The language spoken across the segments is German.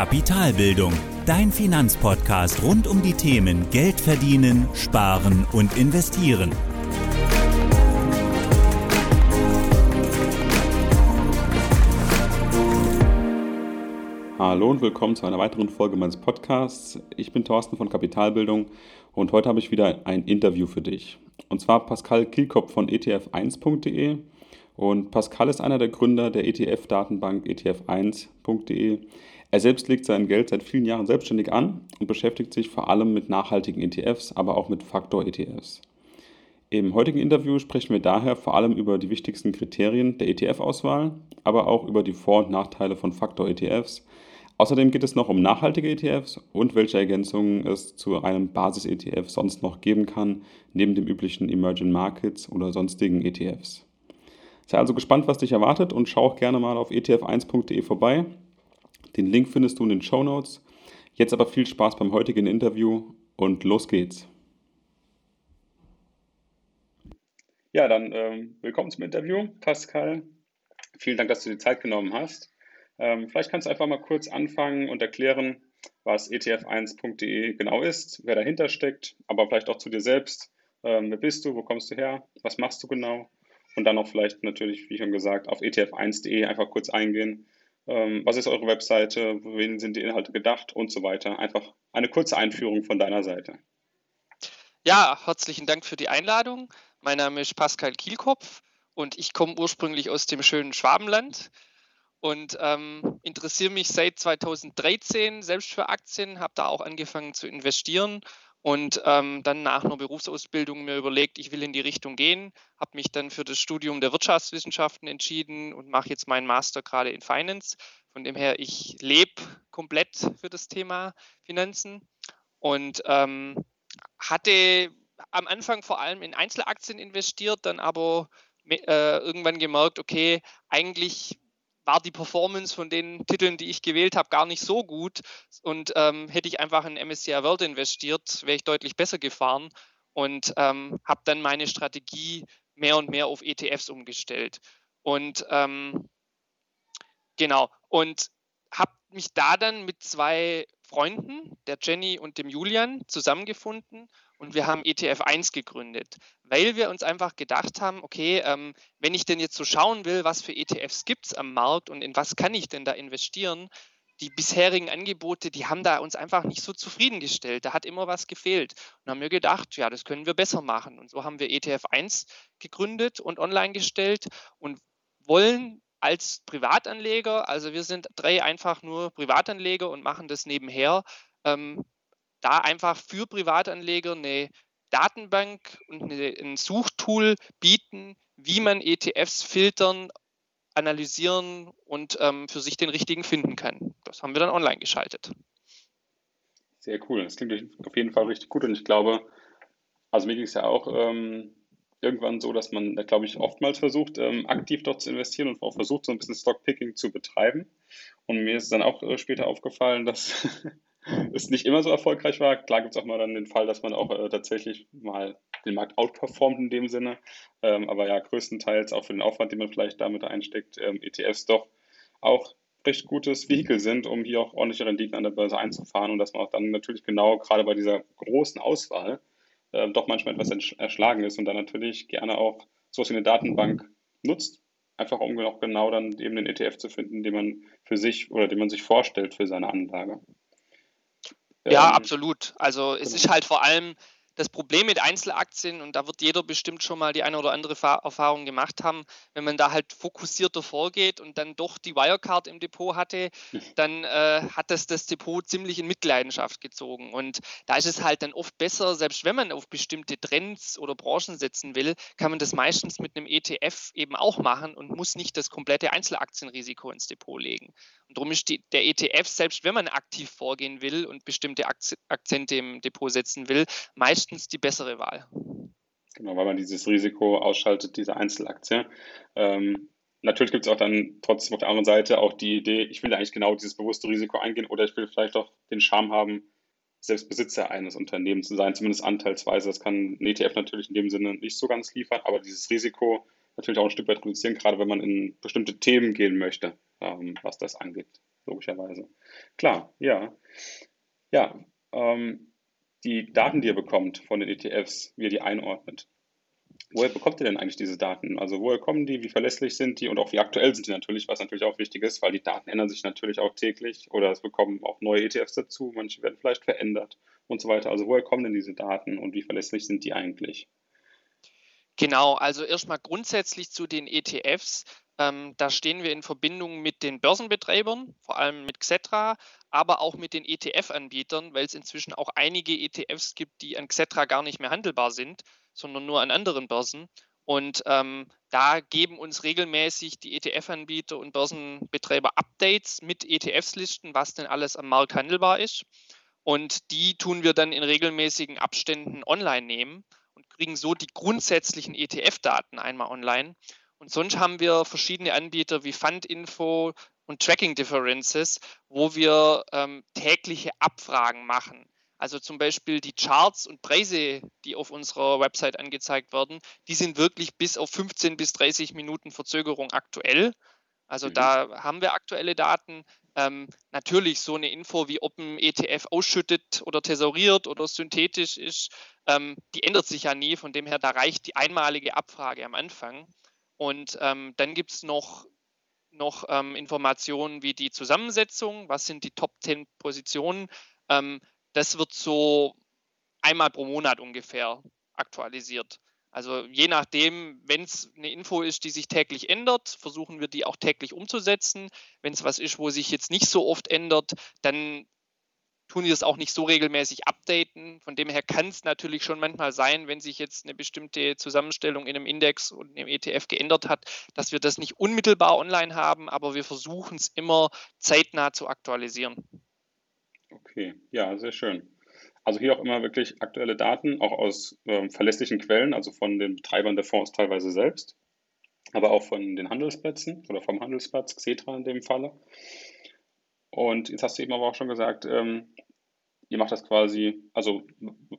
Kapitalbildung, dein Finanzpodcast rund um die Themen Geld verdienen, sparen und investieren. Hallo und willkommen zu einer weiteren Folge meines Podcasts. Ich bin Thorsten von Kapitalbildung und heute habe ich wieder ein Interview für dich. Und zwar Pascal Kielkopf von etf1.de. Und Pascal ist einer der Gründer der ETF-Datenbank etf1.de. Er selbst legt sein Geld seit vielen Jahren selbstständig an und beschäftigt sich vor allem mit nachhaltigen ETFs, aber auch mit Faktor-ETFs. Im heutigen Interview sprechen wir daher vor allem über die wichtigsten Kriterien der ETF-Auswahl, aber auch über die Vor- und Nachteile von Faktor-ETFs. Außerdem geht es noch um nachhaltige ETFs und welche Ergänzungen es zu einem Basis-ETF sonst noch geben kann, neben dem üblichen Emerging Markets oder sonstigen ETFs. Sei also gespannt, was dich erwartet und schau auch gerne mal auf etf1.de vorbei. Den Link findest du in den Show Notes. Jetzt aber viel Spaß beim heutigen Interview und los geht's. Ja, dann ähm, willkommen zum Interview, Pascal. Vielen Dank, dass du dir Zeit genommen hast. Ähm, vielleicht kannst du einfach mal kurz anfangen und erklären, was etf1.de genau ist, wer dahinter steckt, aber vielleicht auch zu dir selbst. Ähm, wer bist du, wo kommst du her, was machst du genau? Und dann auch vielleicht natürlich, wie schon gesagt, auf etf1.de einfach kurz eingehen, was ist eure Webseite, wen sind die Inhalte gedacht und so weiter. Einfach eine kurze Einführung von deiner Seite. Ja, herzlichen Dank für die Einladung. Mein Name ist Pascal Kielkopf und ich komme ursprünglich aus dem schönen Schwabenland und ähm, interessiere mich seit 2013 selbst für Aktien, habe da auch angefangen zu investieren und ähm, dann nach einer Berufsausbildung mir überlegt, ich will in die Richtung gehen, habe mich dann für das Studium der Wirtschaftswissenschaften entschieden und mache jetzt meinen Master gerade in Finance. Von dem her, ich lebe komplett für das Thema Finanzen und ähm, hatte am Anfang vor allem in Einzelaktien investiert, dann aber äh, irgendwann gemerkt, okay, eigentlich war die Performance von den Titeln, die ich gewählt habe, gar nicht so gut. Und ähm, hätte ich einfach in MSCI World investiert, wäre ich deutlich besser gefahren und ähm, habe dann meine Strategie mehr und mehr auf ETFs umgestellt. Und ähm, genau, und habe mich da dann mit zwei Freunden, der Jenny und dem Julian, zusammengefunden und wir haben ETF 1 gegründet, weil wir uns einfach gedacht haben, okay, ähm, wenn ich denn jetzt so schauen will, was für ETFs gibt es am Markt und in was kann ich denn da investieren, die bisherigen Angebote, die haben da uns einfach nicht so zufriedengestellt. Da hat immer was gefehlt. Und haben wir gedacht, ja, das können wir besser machen. Und so haben wir ETF 1 gegründet und online gestellt und wollen als Privatanleger, also wir sind drei einfach nur Privatanleger und machen das nebenher, ähm, da einfach für Privatanleger eine Datenbank und eine, ein Suchtool bieten, wie man ETFs filtern, analysieren und ähm, für sich den richtigen finden kann. Das haben wir dann online geschaltet. Sehr cool. Das klingt auf jeden Fall richtig gut und ich glaube, also mir ging es ja auch ähm, irgendwann so, dass man, glaube ich, oftmals versucht, ähm, aktiv dort zu investieren und auch versucht, so ein bisschen Stockpicking zu betreiben. Und mir ist dann auch äh, später aufgefallen, dass es nicht immer so erfolgreich war. Klar gibt es auch mal dann den Fall, dass man auch äh, tatsächlich mal den Markt outperformt in dem Sinne. Ähm, aber ja, größtenteils auch für den Aufwand, den man vielleicht damit einsteckt, ähm, ETFs doch auch recht gutes Vehikel sind, um hier auch ordentliche Renditen an der Börse einzufahren und dass man auch dann natürlich genau gerade bei dieser großen Auswahl äh, doch manchmal etwas erschlagen ist und dann natürlich gerne auch so eine Datenbank nutzt, einfach um auch genau dann eben den ETF zu finden, den man für sich oder den man sich vorstellt für seine Anlage. Ja, ähm, absolut. Also es ist halt vor allem das Problem mit Einzelaktien, und da wird jeder bestimmt schon mal die eine oder andere Erfahrung gemacht haben, wenn man da halt fokussierter vorgeht und dann doch die Wirecard im Depot hatte, dann äh, hat das das Depot ziemlich in Mitleidenschaft gezogen. Und da ist es halt dann oft besser, selbst wenn man auf bestimmte Trends oder Branchen setzen will, kann man das meistens mit einem ETF eben auch machen und muss nicht das komplette Einzelaktienrisiko ins Depot legen. Und darum ist die, der ETF, selbst wenn man aktiv vorgehen will und bestimmte Akzente im Depot setzen will, meistens meistens die bessere Wahl. Genau, weil man dieses Risiko ausschaltet, diese Einzelaktie. Ähm, natürlich gibt es auch dann trotzdem auf der anderen Seite auch die Idee, ich will eigentlich genau dieses bewusste Risiko eingehen oder ich will vielleicht auch den Charme haben, selbst Besitzer eines Unternehmens zu sein, zumindest anteilsweise. Das kann ein ETF natürlich in dem Sinne nicht so ganz liefern, aber dieses Risiko natürlich auch ein Stück weit reduzieren, gerade wenn man in bestimmte Themen gehen möchte, ähm, was das angeht. logischerweise. Klar, ja. Ja, ähm, die Daten, die ihr bekommt von den ETFs, wie ihr die einordnet. Woher bekommt ihr denn eigentlich diese Daten? Also woher kommen die, wie verlässlich sind die und auch wie aktuell sind die natürlich, was natürlich auch wichtig ist, weil die Daten ändern sich natürlich auch täglich oder es bekommen auch neue ETFs dazu, manche werden vielleicht verändert und so weiter. Also woher kommen denn diese Daten und wie verlässlich sind die eigentlich? Genau, also erstmal grundsätzlich zu den ETFs. Ähm, da stehen wir in Verbindung mit den Börsenbetreibern, vor allem mit Xetra, aber auch mit den ETF-Anbietern, weil es inzwischen auch einige ETFs gibt, die an Xetra gar nicht mehr handelbar sind, sondern nur an anderen Börsen. Und ähm, da geben uns regelmäßig die ETF-Anbieter und Börsenbetreiber Updates mit ETFs-Listen, was denn alles am Markt handelbar ist. Und die tun wir dann in regelmäßigen Abständen online nehmen und kriegen so die grundsätzlichen ETF-Daten einmal online. Und sonst haben wir verschiedene Anbieter wie Fundinfo und Tracking Differences, wo wir ähm, tägliche Abfragen machen. Also zum Beispiel die Charts und Preise, die auf unserer Website angezeigt werden, die sind wirklich bis auf 15 bis 30 Minuten Verzögerung aktuell. Also mhm. da haben wir aktuelle Daten. Ähm, natürlich so eine Info, wie ob ein ETF ausschüttet oder thesauriert oder synthetisch ist, ähm, die ändert sich ja nie. Von dem her, da reicht die einmalige Abfrage am Anfang. Und ähm, dann gibt es noch, noch ähm, Informationen wie die Zusammensetzung, was sind die Top 10 Positionen. Ähm, das wird so einmal pro Monat ungefähr aktualisiert. Also je nachdem, wenn es eine Info ist, die sich täglich ändert, versuchen wir die auch täglich umzusetzen. Wenn es was ist, wo sich jetzt nicht so oft ändert, dann tun die das auch nicht so regelmäßig updaten. Von dem her kann es natürlich schon manchmal sein, wenn sich jetzt eine bestimmte Zusammenstellung in einem Index und im ETF geändert hat, dass wir das nicht unmittelbar online haben, aber wir versuchen es immer zeitnah zu aktualisieren. Okay, ja, sehr schön. Also hier auch immer wirklich aktuelle Daten, auch aus ähm, verlässlichen Quellen, also von den Betreibern der Fonds teilweise selbst, aber auch von den Handelsplätzen oder vom Handelsplatz, Xetra in dem Falle. Und jetzt hast du eben aber auch schon gesagt, ähm, ihr macht das quasi, also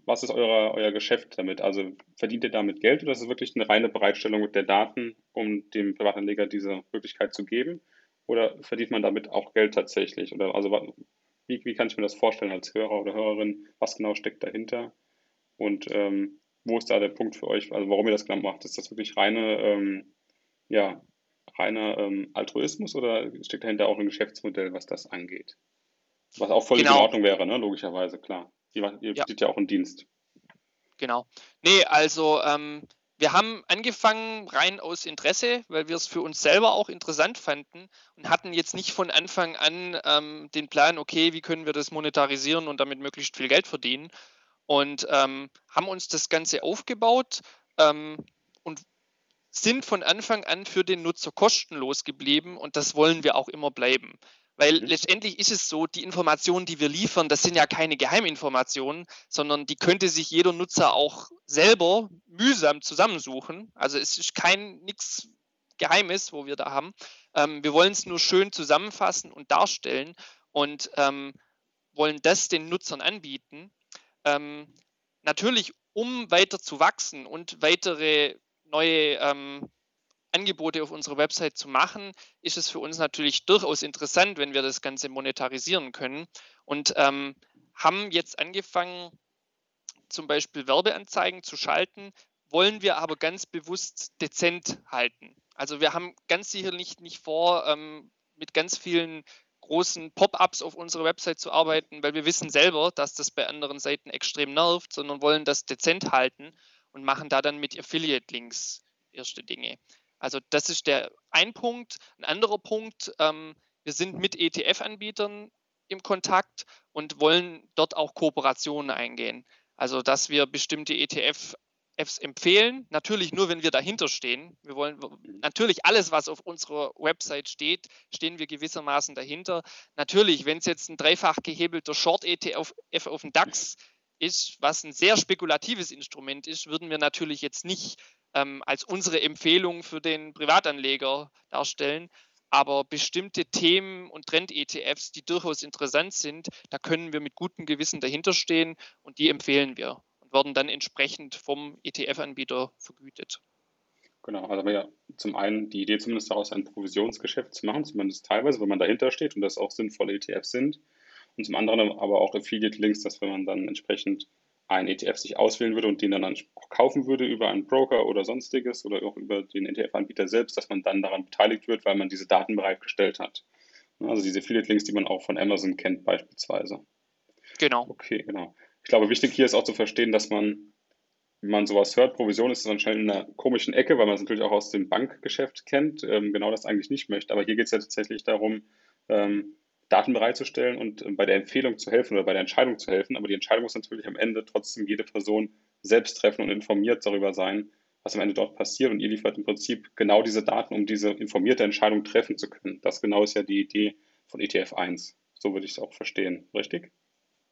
was ist euer, euer Geschäft damit? Also verdient ihr damit Geld oder ist es wirklich eine reine Bereitstellung der Daten, um dem Privatanleger diese Möglichkeit zu geben? Oder verdient man damit auch Geld tatsächlich? Oder also wie, wie kann ich mir das vorstellen als Hörer oder Hörerin? Was genau steckt dahinter? Und ähm, wo ist da der Punkt für euch? Also warum ihr das genau macht? Ist das wirklich reine, ähm, ja, reiner ähm, Altruismus oder steckt dahinter auch ein Geschäftsmodell, was das angeht? Was auch voll genau. in Ordnung wäre, ne? logischerweise, klar. Ihr, ihr ja. bietet ja auch einen Dienst. Genau. Nee, also ähm, wir haben angefangen rein aus Interesse, weil wir es für uns selber auch interessant fanden und hatten jetzt nicht von Anfang an ähm, den Plan, okay, wie können wir das monetarisieren und damit möglichst viel Geld verdienen. Und ähm, haben uns das Ganze aufgebaut ähm, sind von Anfang an für den Nutzer kostenlos geblieben und das wollen wir auch immer bleiben. Weil mhm. letztendlich ist es so, die Informationen, die wir liefern, das sind ja keine Geheiminformationen, sondern die könnte sich jeder Nutzer auch selber mühsam zusammensuchen. Also es ist kein nichts Geheimes, wo wir da haben. Ähm, wir wollen es nur schön zusammenfassen und darstellen und ähm, wollen das den Nutzern anbieten. Ähm, natürlich, um weiter zu wachsen und weitere neue ähm, Angebote auf unserer Website zu machen, ist es für uns natürlich durchaus interessant, wenn wir das Ganze monetarisieren können und ähm, haben jetzt angefangen, zum Beispiel Werbeanzeigen zu schalten, wollen wir aber ganz bewusst dezent halten. Also wir haben ganz sicher nicht, nicht vor, ähm, mit ganz vielen großen Pop-ups auf unserer Website zu arbeiten, weil wir wissen selber, dass das bei anderen Seiten extrem nervt, sondern wollen das dezent halten und machen da dann mit Affiliate-Links erste Dinge. Also das ist der ein Punkt. Ein anderer Punkt, ähm, wir sind mit ETF-Anbietern im Kontakt und wollen dort auch Kooperationen eingehen. Also dass wir bestimmte ETFs empfehlen, natürlich nur, wenn wir dahinter stehen. Wir wollen natürlich alles, was auf unserer Website steht, stehen wir gewissermaßen dahinter. Natürlich, wenn es jetzt ein dreifach gehebelter Short-ETF auf dem DAX ist, was ein sehr spekulatives Instrument ist, würden wir natürlich jetzt nicht ähm, als unsere Empfehlung für den Privatanleger darstellen. Aber bestimmte Themen und Trend-ETFs, die durchaus interessant sind, da können wir mit gutem Gewissen dahinter stehen und die empfehlen wir und werden dann entsprechend vom ETF-Anbieter vergütet. Genau, also ja zum einen die Idee zumindest daraus ein Provisionsgeschäft zu machen, zumindest teilweise, wenn man dahinter steht und das auch sinnvolle ETFs sind. Und zum anderen aber auch Affiliate-Links, dass wenn man dann entsprechend einen ETF sich auswählen würde und den dann auch kaufen würde über einen Broker oder sonstiges oder auch über den ETF-Anbieter selbst, dass man dann daran beteiligt wird, weil man diese Daten bereitgestellt hat. Also diese Affiliate-Links, die man auch von Amazon kennt beispielsweise. Genau. Okay, genau. Ich glaube, wichtig hier ist auch zu verstehen, dass man, wenn man sowas hört, Provision ist dann schnell in einer komischen Ecke, weil man es natürlich auch aus dem Bankgeschäft kennt, ähm, genau das eigentlich nicht möchte. Aber hier geht es ja tatsächlich darum, ähm, Daten bereitzustellen und äh, bei der Empfehlung zu helfen oder bei der Entscheidung zu helfen. Aber die Entscheidung muss natürlich am Ende trotzdem jede Person selbst treffen und informiert darüber sein, was am Ende dort passiert. Und ihr liefert im Prinzip genau diese Daten, um diese informierte Entscheidung treffen zu können. Das genau ist ja die Idee von ETF 1. So würde ich es auch verstehen, richtig?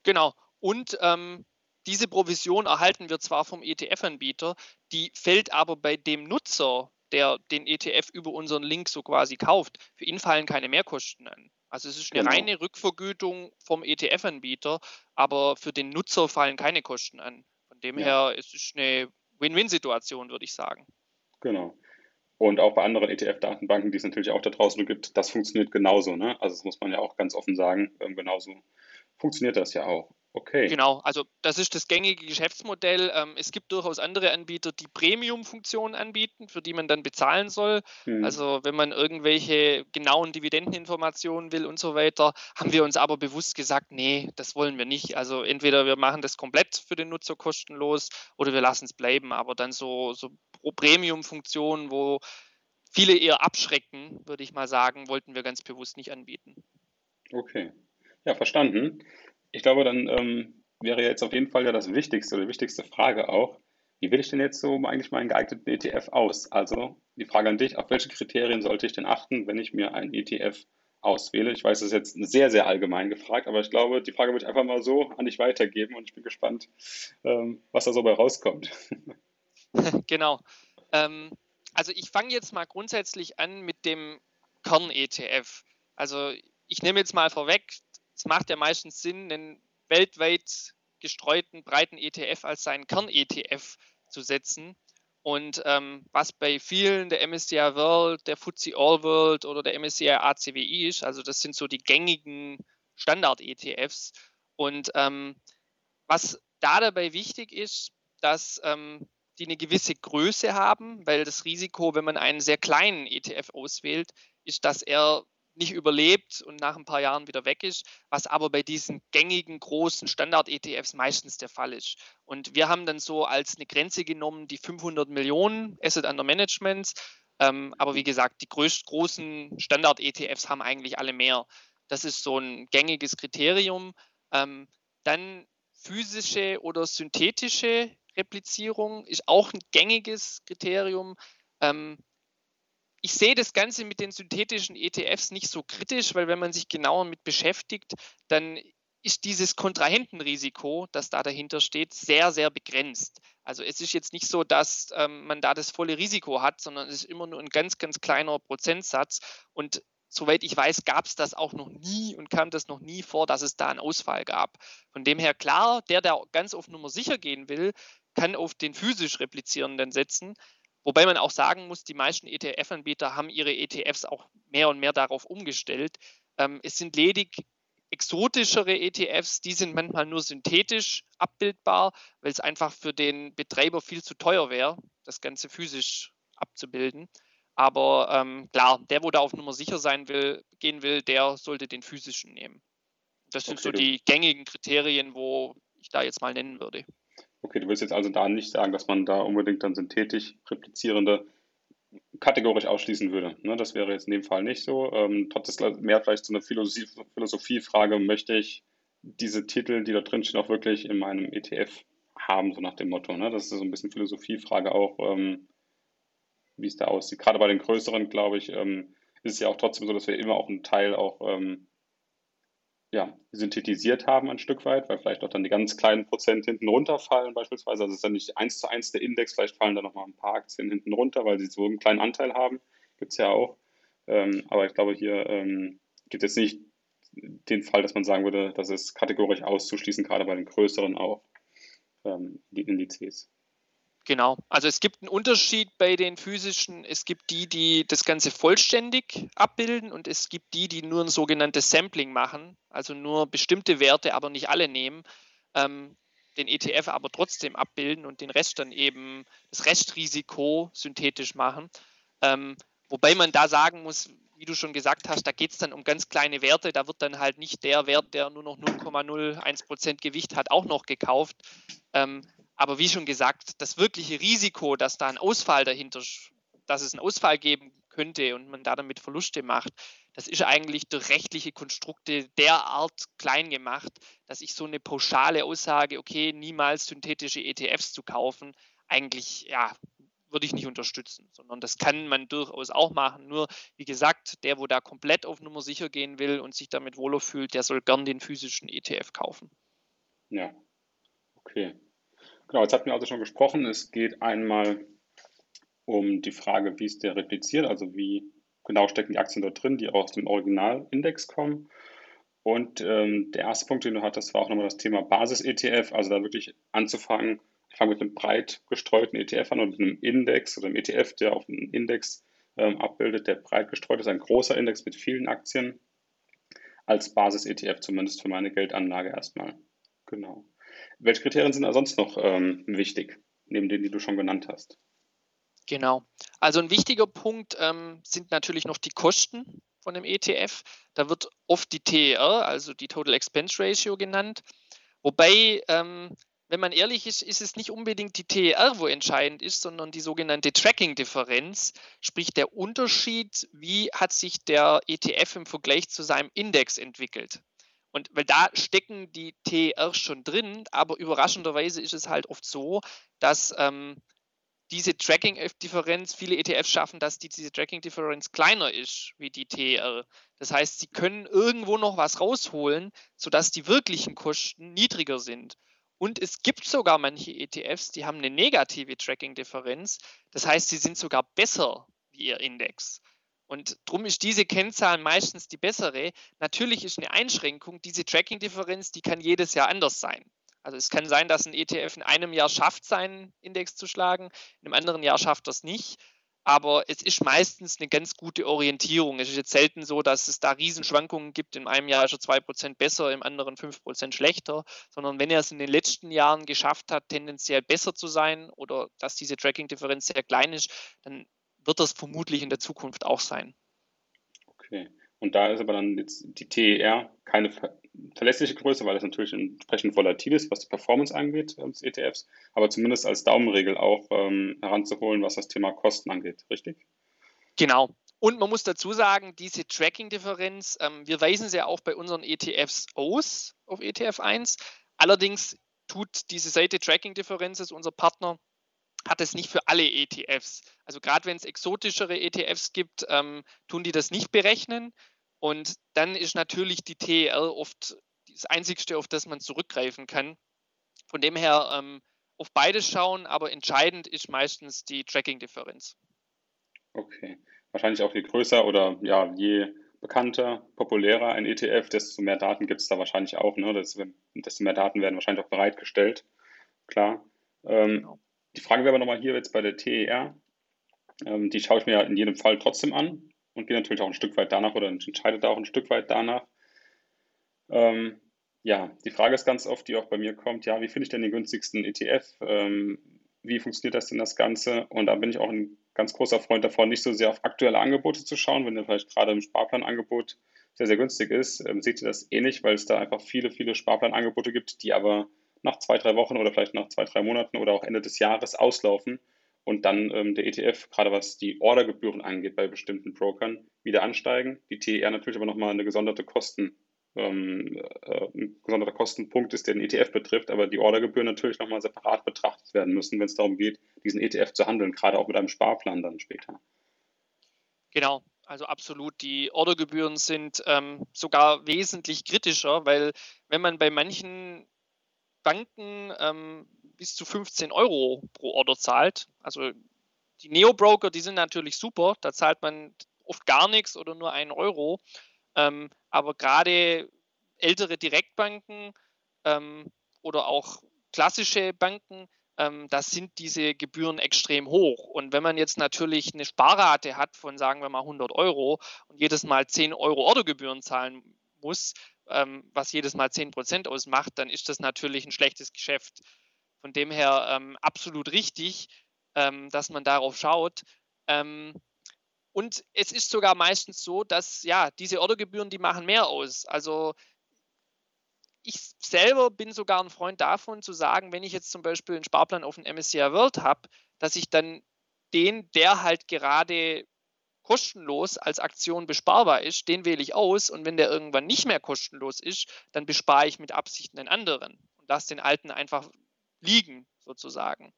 Genau. Und ähm, diese Provision erhalten wir zwar vom ETF-Anbieter, die fällt aber bei dem Nutzer, der den ETF über unseren Link so quasi kauft, für ihn fallen keine Mehrkosten an. Also es ist eine genau. reine Rückvergütung vom ETF-Anbieter, aber für den Nutzer fallen keine Kosten an. Von dem ja. her ist es eine Win-Win-Situation, würde ich sagen. Genau. Und auch bei anderen ETF-Datenbanken, die es natürlich auch da draußen gibt, das funktioniert genauso. Ne? Also das muss man ja auch ganz offen sagen, ähm, genauso funktioniert das ja auch. Okay. Genau, also das ist das gängige Geschäftsmodell. Ähm, es gibt durchaus andere Anbieter, die Premium-Funktionen anbieten, für die man dann bezahlen soll. Mhm. Also wenn man irgendwelche genauen Dividendeninformationen will und so weiter, haben wir uns aber bewusst gesagt, nee, das wollen wir nicht. Also entweder wir machen das komplett für den Nutzer kostenlos oder wir lassen es bleiben. Aber dann so, so Premium-Funktionen, wo viele eher abschrecken, würde ich mal sagen, wollten wir ganz bewusst nicht anbieten. Okay. Ja, verstanden. Ich glaube, dann ähm, wäre jetzt auf jeden Fall ja das Wichtigste die wichtigste Frage auch, wie wähle ich denn jetzt so eigentlich meinen geeigneten ETF aus? Also die Frage an dich, auf welche Kriterien sollte ich denn achten, wenn ich mir einen ETF auswähle? Ich weiß, das ist jetzt sehr, sehr allgemein gefragt, aber ich glaube, die Frage würde ich einfach mal so an dich weitergeben und ich bin gespannt, ähm, was da so bei rauskommt. genau. Ähm, also ich fange jetzt mal grundsätzlich an mit dem Kern-ETF. Also ich nehme jetzt mal vorweg, es macht ja meistens Sinn, einen weltweit gestreuten breiten ETF als seinen Kern-ETF zu setzen. Und ähm, was bei vielen der MSCI World, der FTSE All World oder der MSCI ACWI ist, also das sind so die gängigen Standard-ETFs. Und ähm, was da dabei wichtig ist, dass ähm, die eine gewisse Größe haben, weil das Risiko, wenn man einen sehr kleinen ETF auswählt, ist, dass er nicht überlebt und nach ein paar Jahren wieder weg ist, was aber bei diesen gängigen großen Standard-ETFs meistens der Fall ist. Und wir haben dann so als eine Grenze genommen die 500 Millionen Asset Under Management. Ähm, aber wie gesagt, die größt, großen Standard-ETFs haben eigentlich alle mehr. Das ist so ein gängiges Kriterium. Ähm, dann physische oder synthetische Replizierung ist auch ein gängiges Kriterium. Ähm, ich sehe das Ganze mit den synthetischen ETFs nicht so kritisch, weil wenn man sich genauer mit beschäftigt, dann ist dieses Kontrahentenrisiko, das da dahinter steht, sehr, sehr begrenzt. Also es ist jetzt nicht so, dass ähm, man da das volle Risiko hat, sondern es ist immer nur ein ganz, ganz kleiner Prozentsatz. Und soweit ich weiß, gab es das auch noch nie und kam das noch nie vor, dass es da einen Ausfall gab. Von dem her klar, der, der ganz auf Nummer sicher gehen will, kann auf den physisch replizierenden setzen. Wobei man auch sagen muss, die meisten ETF-Anbieter haben ihre ETFs auch mehr und mehr darauf umgestellt. Ähm, es sind ledig exotischere ETFs, die sind manchmal nur synthetisch abbildbar, weil es einfach für den Betreiber viel zu teuer wäre, das Ganze physisch abzubilden. Aber ähm, klar, der, wo da auf Nummer sicher sein will, gehen will, der sollte den physischen nehmen. Das sind okay, so die gängigen Kriterien, wo ich da jetzt mal nennen würde. Okay, du willst jetzt also da nicht sagen, dass man da unbedingt dann synthetisch replizierende kategorisch ausschließen würde. Ne, das wäre jetzt in dem Fall nicht so. Ähm, trotzdem mehr vielleicht so eine Philosophie, Philosophiefrage, möchte ich diese Titel, die da drin stehen, auch wirklich in meinem ETF haben, so nach dem Motto. Ne? Das ist so ein bisschen Philosophiefrage auch, ähm, wie es da aussieht. Gerade bei den größeren, glaube ich, ähm, ist es ja auch trotzdem so, dass wir immer auch einen Teil auch ähm, ja, synthetisiert haben ein Stück weit, weil vielleicht auch dann die ganz kleinen Prozent hinten runterfallen beispielsweise. Also es ist dann nicht eins zu eins der Index, vielleicht fallen da nochmal ein paar Aktien hinten runter, weil sie so einen kleinen Anteil haben. Gibt es ja auch. Ähm, aber ich glaube, hier ähm, gibt es nicht den Fall, dass man sagen würde, das ist kategorisch auszuschließen, gerade bei den größeren auch, ähm, die Indizes. Genau. Also es gibt einen Unterschied bei den physischen. Es gibt die, die das Ganze vollständig abbilden und es gibt die, die nur ein sogenanntes Sampling machen, also nur bestimmte Werte, aber nicht alle nehmen, ähm, den ETF aber trotzdem abbilden und den Rest dann eben das Restrisiko synthetisch machen. Ähm, wobei man da sagen muss, wie du schon gesagt hast, da geht es dann um ganz kleine Werte. Da wird dann halt nicht der Wert, der nur noch 0,01% Gewicht hat, auch noch gekauft. Ähm, aber wie schon gesagt, das wirkliche Risiko, dass da ein Ausfall dahinter, dass es einen Ausfall geben könnte und man da damit Verluste macht, das ist eigentlich durch rechtliche Konstrukte derart klein gemacht, dass ich so eine pauschale Aussage, okay, niemals synthetische ETFs zu kaufen, eigentlich, ja, würde ich nicht unterstützen, sondern das kann man durchaus auch machen. Nur, wie gesagt, der, wo da komplett auf Nummer sicher gehen will und sich damit wohler fühlt, der soll gern den physischen ETF kaufen. Ja, okay. Genau, jetzt hatten wir also schon gesprochen. Es geht einmal um die Frage, wie ist der repliziert, also wie genau stecken die Aktien dort drin, die aus dem Originalindex kommen. Und ähm, der erste Punkt, den du hattest, war auch nochmal das Thema Basis-ETF, also da wirklich anzufangen. Ich fange mit einem breit gestreuten ETF an und einem Index oder einem ETF, der auf einen Index ähm, abbildet, der breit gestreut ist, ein großer Index mit vielen Aktien, als Basis-ETF zumindest für meine Geldanlage erstmal. Genau. Welche Kriterien sind da sonst noch ähm, wichtig, neben denen, die du schon genannt hast? Genau. Also ein wichtiger Punkt ähm, sind natürlich noch die Kosten von dem ETF. Da wird oft die TER, also die Total Expense Ratio genannt. Wobei, ähm, wenn man ehrlich ist, ist es nicht unbedingt die TER, wo entscheidend ist, sondern die sogenannte Tracking-Differenz, sprich der Unterschied, wie hat sich der ETF im Vergleich zu seinem Index entwickelt. Und weil da stecken die TR schon drin, aber überraschenderweise ist es halt oft so, dass ähm, diese Tracking-Differenz, viele ETFs schaffen, dass die, diese Tracking-Differenz kleiner ist wie die TR. Das heißt, sie können irgendwo noch was rausholen, sodass die wirklichen Kosten niedriger sind. Und es gibt sogar manche ETFs, die haben eine negative Tracking-Differenz. Das heißt, sie sind sogar besser wie ihr Index. Und darum ist diese Kennzahl meistens die bessere. Natürlich ist eine Einschränkung, diese Tracking-Differenz, die kann jedes Jahr anders sein. Also es kann sein, dass ein ETF in einem Jahr schafft, seinen Index zu schlagen, in einem anderen Jahr schafft das nicht. Aber es ist meistens eine ganz gute Orientierung. Es ist jetzt selten so, dass es da Riesenschwankungen gibt. In einem Jahr ist er 2% besser, im anderen 5% schlechter, sondern wenn er es in den letzten Jahren geschafft hat, tendenziell besser zu sein oder dass diese Tracking-Differenz sehr klein ist, dann wird das vermutlich in der Zukunft auch sein. Okay. Und da ist aber dann jetzt die TER keine verlässliche Größe, weil es natürlich entsprechend volatil ist, was die Performance angeht ähm, des ETFs, aber zumindest als Daumenregel auch ähm, heranzuholen, was das Thema Kosten angeht, richtig? Genau. Und man muss dazu sagen, diese Tracking-Differenz, ähm, wir weisen sie ja auch bei unseren ETFs aus auf ETF 1. Allerdings tut diese Seite Tracking-Differences unser Partner hat es nicht für alle ETFs. Also gerade wenn es exotischere ETFs gibt, ähm, tun die das nicht berechnen. Und dann ist natürlich die TER oft das Einzigste, auf das man zurückgreifen kann. Von dem her ähm, auf beides schauen, aber entscheidend ist meistens die Tracking-Differenz. Okay. Wahrscheinlich auch je größer oder ja, je bekannter, populärer ein ETF, desto mehr Daten gibt es da wahrscheinlich auch. Ne? Desto, desto mehr Daten werden wahrscheinlich auch bereitgestellt. Klar. Ähm, genau. Die Frage wäre aber nochmal hier jetzt bei der TER. Ähm, die schaue ich mir ja in jedem Fall trotzdem an und gehe natürlich auch ein Stück weit danach oder entscheide da auch ein Stück weit danach. Ähm, ja, die Frage ist ganz oft, die auch bei mir kommt, ja, wie finde ich denn den günstigsten ETF? Ähm, wie funktioniert das denn das Ganze? Und da bin ich auch ein ganz großer Freund davon, nicht so sehr auf aktuelle Angebote zu schauen, wenn ihr vielleicht gerade im Sparplanangebot sehr, sehr günstig ist, ähm, seht ihr das ähnlich, weil es da einfach viele, viele Sparplanangebote gibt, die aber nach zwei, drei Wochen oder vielleicht nach zwei, drei Monaten oder auch Ende des Jahres auslaufen und dann ähm, der ETF, gerade was die Ordergebühren angeht bei bestimmten Brokern, wieder ansteigen. Die TER natürlich aber nochmal eine gesonderte Kosten, ähm, äh, ein gesonderter Kostenpunkt ist, der den ETF betrifft, aber die Ordergebühren natürlich nochmal separat betrachtet werden müssen, wenn es darum geht, diesen ETF zu handeln, gerade auch mit einem Sparplan dann später. Genau, also absolut. Die Ordergebühren sind ähm, sogar wesentlich kritischer, weil wenn man bei manchen Banken ähm, bis zu 15 Euro pro Order zahlt. Also die Neo-Broker, die sind natürlich super, da zahlt man oft gar nichts oder nur einen Euro. Ähm, aber gerade ältere Direktbanken ähm, oder auch klassische Banken, ähm, da sind diese Gebühren extrem hoch. Und wenn man jetzt natürlich eine Sparrate hat von, sagen wir mal, 100 Euro und jedes Mal 10 Euro Ordergebühren zahlen muss, ähm, was jedes Mal 10 Prozent ausmacht, dann ist das natürlich ein schlechtes Geschäft. Von dem her ähm, absolut richtig, ähm, dass man darauf schaut. Ähm, und es ist sogar meistens so, dass ja, diese Ordergebühren, die machen mehr aus. Also ich selber bin sogar ein Freund davon zu sagen, wenn ich jetzt zum Beispiel einen Sparplan auf den MSCI World habe, dass ich dann den, der halt gerade kostenlos als Aktion besparbar ist, den wähle ich aus und wenn der irgendwann nicht mehr kostenlos ist, dann bespare ich mit Absicht einen anderen und lasse den alten einfach liegen sozusagen.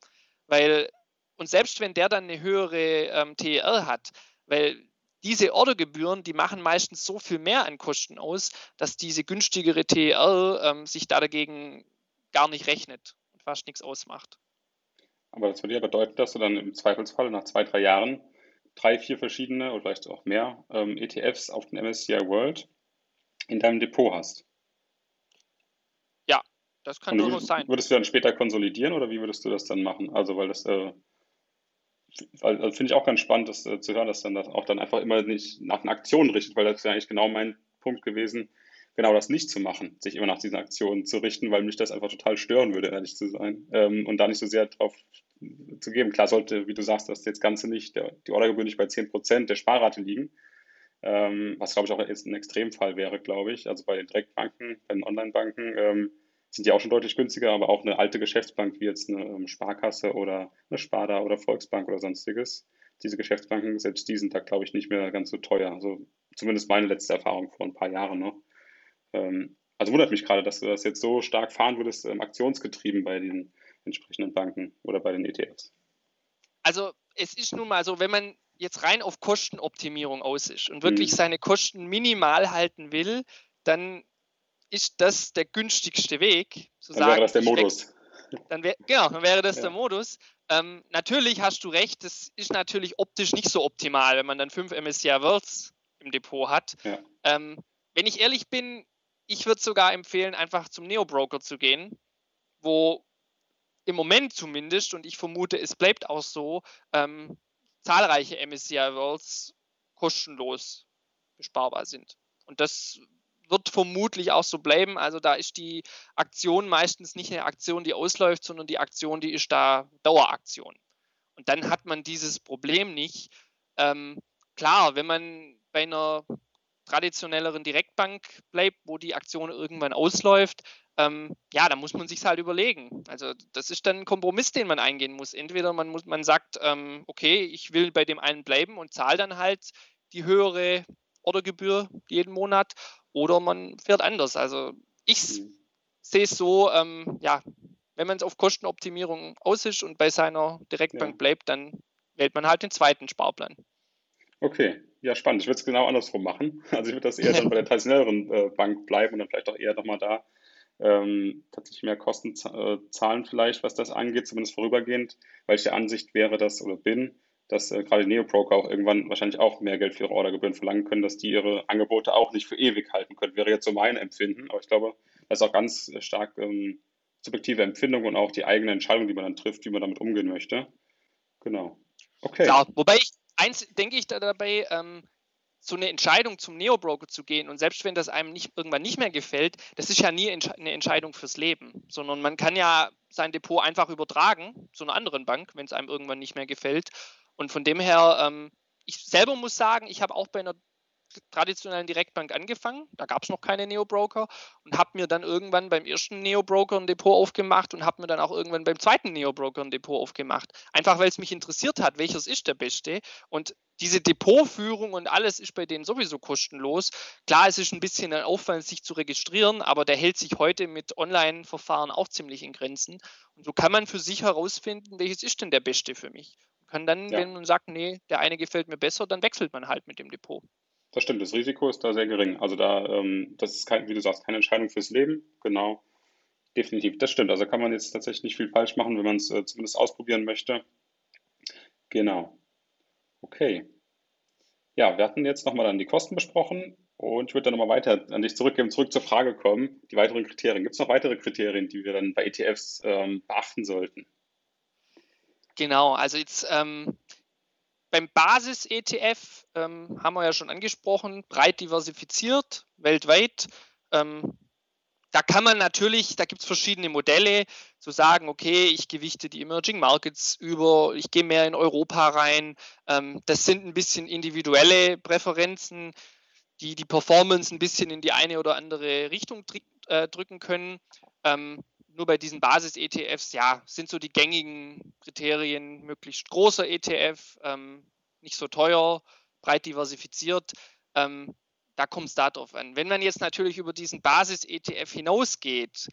Weil, und selbst wenn der dann eine höhere ähm, TER hat, weil diese Ordergebühren, die machen meistens so viel mehr an Kosten aus, dass diese günstigere TER ähm, sich da dagegen gar nicht rechnet und fast nichts ausmacht. Aber das würde ja bedeuten, dass du dann im Zweifelsfall nach zwei, drei Jahren drei, vier verschiedene oder vielleicht auch mehr ähm, ETFs auf den MSCI World in deinem Depot hast. Ja, das kann durchaus sein. Würdest du dann später konsolidieren oder wie würdest du das dann machen? Also, weil das äh, also finde ich auch ganz spannend, das äh, zu hören, dass dann das auch dann einfach immer nicht nach einer Aktion richtet, weil das ist ja eigentlich genau mein Punkt gewesen, genau das nicht zu machen, sich immer nach diesen Aktionen zu richten, weil mich das einfach total stören würde, ehrlich zu sein. Ähm, und da nicht so sehr drauf zu geben. Klar sollte, wie du sagst, das jetzt Ganze nicht, der, die Ordergebühr nicht bei 10% der Sparrate liegen, ähm, was glaube ich auch ein Extremfall wäre, glaube ich. Also bei den Direktbanken, bei den Online-Banken ähm, sind die auch schon deutlich günstiger, aber auch eine alte Geschäftsbank wie jetzt eine ähm, Sparkasse oder eine Sparda oder Volksbank oder sonstiges. Diese Geschäftsbanken, selbst die sind da, glaube ich, nicht mehr ganz so teuer. Also zumindest meine letzte Erfahrung vor ein paar Jahren noch. Ähm, also wundert mich gerade, dass du das jetzt so stark fahren würdest, ähm, aktionsgetrieben bei den entsprechenden Banken oder bei den ETFs. Also es ist nun mal so, wenn man jetzt rein auf Kostenoptimierung aus ist und wirklich mhm. seine Kosten minimal halten will, dann ist das der günstigste Weg. Zu dann sagen, wäre das der Modus. Dann wär, genau, dann wäre das ja. der Modus. Ähm, natürlich hast du recht, das ist natürlich optisch nicht so optimal, wenn man dann fünf MSCI Worlds im Depot hat. Ja. Ähm, wenn ich ehrlich bin, ich würde sogar empfehlen, einfach zum Neo-Broker zu gehen, wo im Moment zumindest, und ich vermute, es bleibt auch so, ähm, zahlreiche MSCI Worlds kostenlos besparbar sind. Und das wird vermutlich auch so bleiben. Also da ist die Aktion meistens nicht eine Aktion, die ausläuft, sondern die Aktion, die ist da Daueraktion. Und dann hat man dieses Problem nicht. Ähm, klar, wenn man bei einer traditionelleren Direktbank bleibt, wo die Aktion irgendwann ausläuft, ähm, ja, da muss man sich halt überlegen. Also das ist dann ein Kompromiss, den man eingehen muss. Entweder man muss, man sagt, ähm, okay, ich will bei dem einen bleiben und zahle dann halt die höhere Ordergebühr jeden Monat, oder man fährt anders. Also ich mhm. sehe es so, ähm, ja, wenn man es auf Kostenoptimierung aus ist und bei seiner Direktbank ja. bleibt, dann wählt man halt den zweiten Sparplan. Okay, ja, spannend. Ich würde es genau andersrum machen. Also ich würde das eher dann bei der traditionelleren äh, Bank bleiben und dann vielleicht auch eher nochmal da ähm, tatsächlich mehr Kosten äh, zahlen vielleicht, was das angeht, zumindest vorübergehend, weil ich der Ansicht wäre, dass oder bin, dass äh, gerade Neobroker auch irgendwann wahrscheinlich auch mehr Geld für ihre Ordergebühren verlangen können, dass die ihre Angebote auch nicht für ewig halten können. Wäre jetzt so mein Empfinden, aber ich glaube, das ist auch ganz stark ähm, subjektive Empfindung und auch die eigene Entscheidung, die man dann trifft, wie man damit umgehen möchte. Genau. Okay. Klar, wobei ich, eins denke ich da dabei, ähm, so eine Entscheidung zum Neo-Broker zu gehen und selbst wenn das einem nicht, irgendwann nicht mehr gefällt, das ist ja nie eine Entscheidung fürs Leben, sondern man kann ja sein Depot einfach übertragen zu einer anderen Bank, wenn es einem irgendwann nicht mehr gefällt. Und von dem her, ähm, ich selber muss sagen, ich habe auch bei einer traditionellen Direktbank angefangen. Da gab es noch keine Neo-Broker und habe mir dann irgendwann beim ersten Neo-Broker ein Depot aufgemacht und habe mir dann auch irgendwann beim zweiten Neo-Broker ein Depot aufgemacht. Einfach weil es mich interessiert hat, welches ist der beste. Und diese Depotführung und alles ist bei denen sowieso kostenlos. Klar, es ist ein bisschen ein Aufwand, sich zu registrieren, aber der hält sich heute mit Online-Verfahren auch ziemlich in Grenzen. Und so kann man für sich herausfinden, welches ist denn der beste für mich kann dann, ja. wenn man sagt, nee, der eine gefällt mir besser, dann wechselt man halt mit dem Depot. Das stimmt, das Risiko ist da sehr gering. Also da, ähm, das ist kein, wie du sagst, keine Entscheidung fürs Leben. Genau. Definitiv, das stimmt. Also kann man jetzt tatsächlich nicht viel falsch machen, wenn man es äh, zumindest ausprobieren möchte. Genau. Okay. Ja, wir hatten jetzt nochmal dann die Kosten besprochen und ich würde dann nochmal weiter an dich zurückgeben, zurück zur Frage kommen, die weiteren Kriterien. Gibt es noch weitere Kriterien, die wir dann bei ETFs ähm, beachten sollten? Genau, also jetzt ähm, beim Basis-ETF ähm, haben wir ja schon angesprochen, breit diversifiziert, weltweit. Ähm, da kann man natürlich, da gibt es verschiedene Modelle, zu sagen, okay, ich gewichte die Emerging Markets über, ich gehe mehr in Europa rein. Ähm, das sind ein bisschen individuelle Präferenzen, die die Performance ein bisschen in die eine oder andere Richtung äh, drücken können. Ähm, nur bei diesen Basis-ETFs, ja, sind so die gängigen Kriterien, möglichst großer ETF, ähm, nicht so teuer, breit diversifiziert. Ähm, da kommt es darauf an. Wenn man jetzt natürlich über diesen Basis-ETF hinausgeht,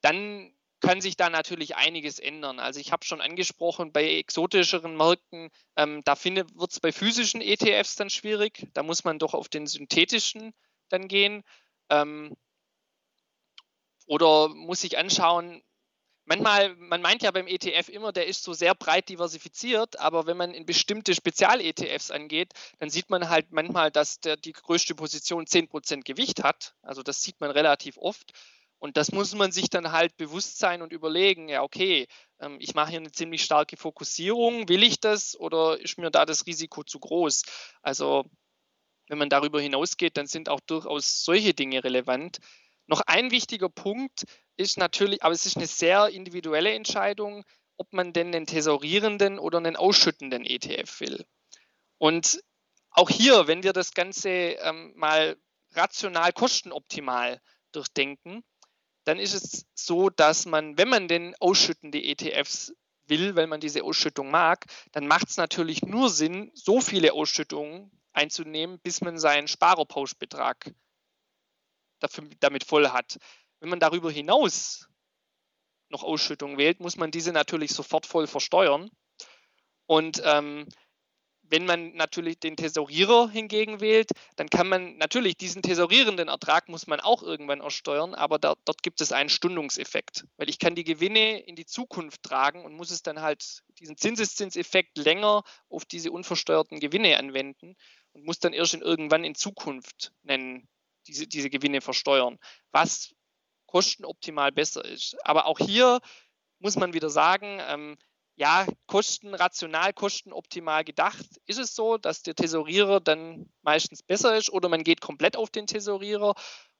dann kann sich da natürlich einiges ändern. Also ich habe schon angesprochen, bei exotischeren Märkten, ähm, da wird es bei physischen ETFs dann schwierig. Da muss man doch auf den synthetischen dann gehen. Ähm, oder muss sich anschauen, manchmal, man meint ja beim ETF immer, der ist so sehr breit diversifiziert, aber wenn man in bestimmte Spezial-ETFs angeht, dann sieht man halt manchmal, dass der die größte Position 10% Gewicht hat. Also das sieht man relativ oft. Und das muss man sich dann halt bewusst sein und überlegen, ja, okay, ähm, ich mache hier eine ziemlich starke Fokussierung, will ich das oder ist mir da das Risiko zu groß? Also wenn man darüber hinausgeht, dann sind auch durchaus solche Dinge relevant. Noch ein wichtiger Punkt ist natürlich, aber es ist eine sehr individuelle Entscheidung, ob man denn einen tesorierenden oder einen ausschüttenden ETF will. Und auch hier, wenn wir das Ganze ähm, mal rational kostenoptimal durchdenken, dann ist es so, dass man, wenn man denn ausschüttende ETFs will, weil man diese Ausschüttung mag, dann macht es natürlich nur Sinn, so viele Ausschüttungen einzunehmen, bis man seinen Sparerpauschbetrag dafür, damit voll hat. Wenn man darüber hinaus noch Ausschüttung wählt, muss man diese natürlich sofort voll versteuern. Und ähm, wenn man natürlich den Tesorierer hingegen wählt, dann kann man natürlich diesen tesorierenden Ertrag muss man auch irgendwann ersteuern, aber da, dort gibt es einen Stundungseffekt, weil ich kann die Gewinne in die Zukunft tragen und muss es dann halt diesen Zinseszinseffekt länger auf diese unversteuerten Gewinne anwenden und muss dann erst in irgendwann in Zukunft nennen, diese, diese Gewinne versteuern, was kostenoptimal besser ist. Aber auch hier muss man wieder sagen, ähm, ja, Kosten rational, kostenoptimal gedacht ist es so, dass der Tesorierer dann meistens besser ist oder man geht komplett auf den Tesorierer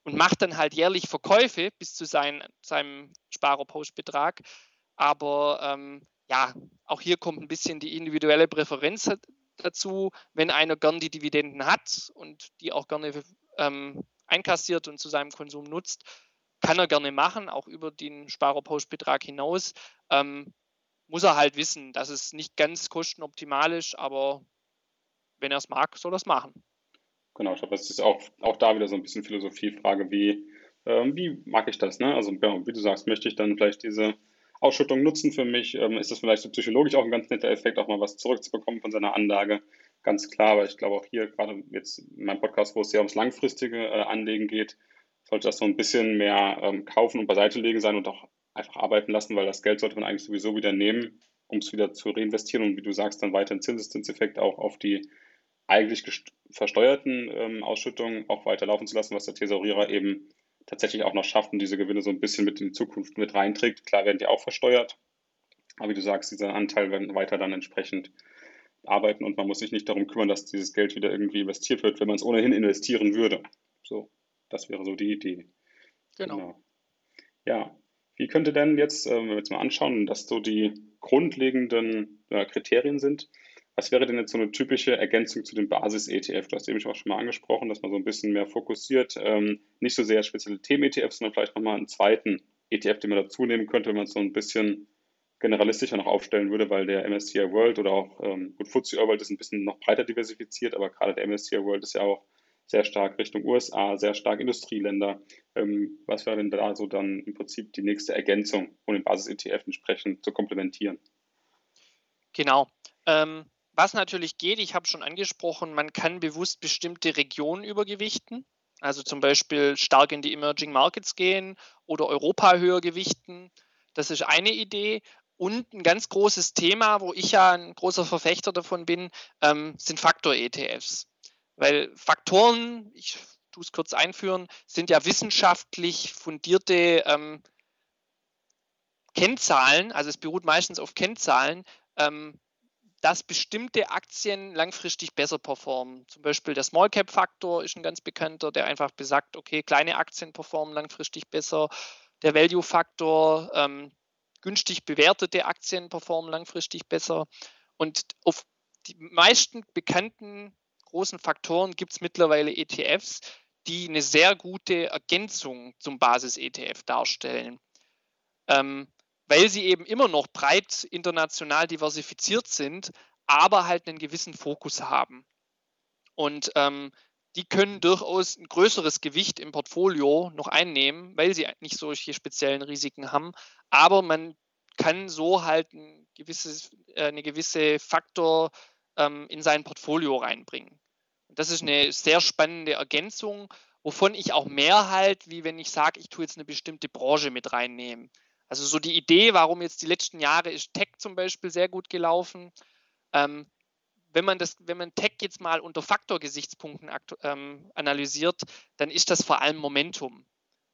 und macht dann halt jährlich Verkäufe bis zu sein, seinem Sparerpauschbetrag. Aber ähm, ja, auch hier kommt ein bisschen die individuelle Präferenz dazu. Wenn einer gern die Dividenden hat und die auch gerne ähm, einkassiert und zu seinem Konsum nutzt, kann er gerne machen, auch über den Sparerpauschbetrag hinaus. Ähm, muss er halt wissen, dass es nicht ganz kostenoptimal ist, aber wenn er es mag, soll er es machen. Genau, ich glaube, das ist auch, auch da wieder so ein bisschen Philosophiefrage, wie, ähm, wie mag ich das? Ne? Also genau, wie du sagst, möchte ich dann vielleicht diese Ausschüttung nutzen für mich? Ähm, ist das vielleicht so psychologisch auch ein ganz netter Effekt, auch mal was zurückzubekommen von seiner Anlage? Ganz klar, aber ich glaube auch hier, gerade jetzt in meinem Podcast, wo es sehr ums langfristige äh, Anlegen geht, sollte das so ein bisschen mehr ähm, kaufen und beiseite legen sein und auch einfach arbeiten lassen, weil das Geld sollte man eigentlich sowieso wieder nehmen, um es wieder zu reinvestieren und wie du sagst, dann weiter einen Zinseszinseffekt auch auf die eigentlich versteuerten ähm, Ausschüttungen auch weiterlaufen zu lassen, was der Tesorierer eben tatsächlich auch noch schafft und diese Gewinne so ein bisschen mit in die Zukunft mit reinträgt. Klar werden die auch versteuert, aber wie du sagst, dieser Anteil werden weiter dann entsprechend arbeiten und man muss sich nicht darum kümmern, dass dieses Geld wieder irgendwie investiert wird, wenn man es ohnehin investieren würde. So, das wäre so die Idee. Genau. genau. Ja, wie könnte denn jetzt, äh, wenn wir jetzt mal anschauen, dass so die grundlegenden äh, Kriterien sind, was wäre denn jetzt so eine typische Ergänzung zu dem Basis-ETF? Du hast eben auch schon mal angesprochen, dass man so ein bisschen mehr fokussiert, ähm, nicht so sehr spezielle Themen-ETFs, sondern vielleicht nochmal einen zweiten ETF, den man dazu nehmen könnte, wenn man es so ein bisschen generalistischer noch aufstellen würde, weil der MSCI World oder auch ähm, gut, FTSE World ist ein bisschen noch breiter diversifiziert, aber gerade der MSCI World ist ja auch sehr stark Richtung USA, sehr stark Industrieländer. Ähm, was wäre denn da so dann im Prinzip die nächste Ergänzung, um den Basis-ETF entsprechend zu komplementieren? Genau. Ähm, was natürlich geht, ich habe schon angesprochen, man kann bewusst bestimmte Regionen übergewichten. Also zum Beispiel stark in die Emerging Markets gehen oder Europa höher gewichten. Das ist eine Idee. Und ein ganz großes Thema, wo ich ja ein großer Verfechter davon bin, ähm, sind Faktor-ETFs. Weil Faktoren, ich tue es kurz einführen, sind ja wissenschaftlich fundierte ähm, Kennzahlen, also es beruht meistens auf Kennzahlen, ähm, dass bestimmte Aktien langfristig besser performen. Zum Beispiel der Small Cap Faktor ist ein ganz bekannter, der einfach besagt, okay, kleine Aktien performen langfristig besser. Der Value Faktor, ähm, günstig bewertete Aktien performen langfristig besser. Und auf die meisten bekannten großen Faktoren gibt es mittlerweile ETFs, die eine sehr gute Ergänzung zum Basis-ETF darstellen. Ähm, weil sie eben immer noch breit international diversifiziert sind, aber halt einen gewissen Fokus haben. Und ähm, die können durchaus ein größeres Gewicht im Portfolio noch einnehmen, weil sie nicht solche speziellen Risiken haben. Aber man kann so halt ein gewisses, äh, eine gewisse Faktor ähm, in sein Portfolio reinbringen. Das ist eine sehr spannende Ergänzung, wovon ich auch mehr halt, wie wenn ich sage, ich tue jetzt eine bestimmte Branche mit reinnehmen. Also so die Idee, warum jetzt die letzten Jahre ist Tech zum Beispiel sehr gut gelaufen. Ähm, wenn man das, wenn man Tech jetzt mal unter Faktorgesichtspunkten ähm, analysiert, dann ist das vor allem Momentum.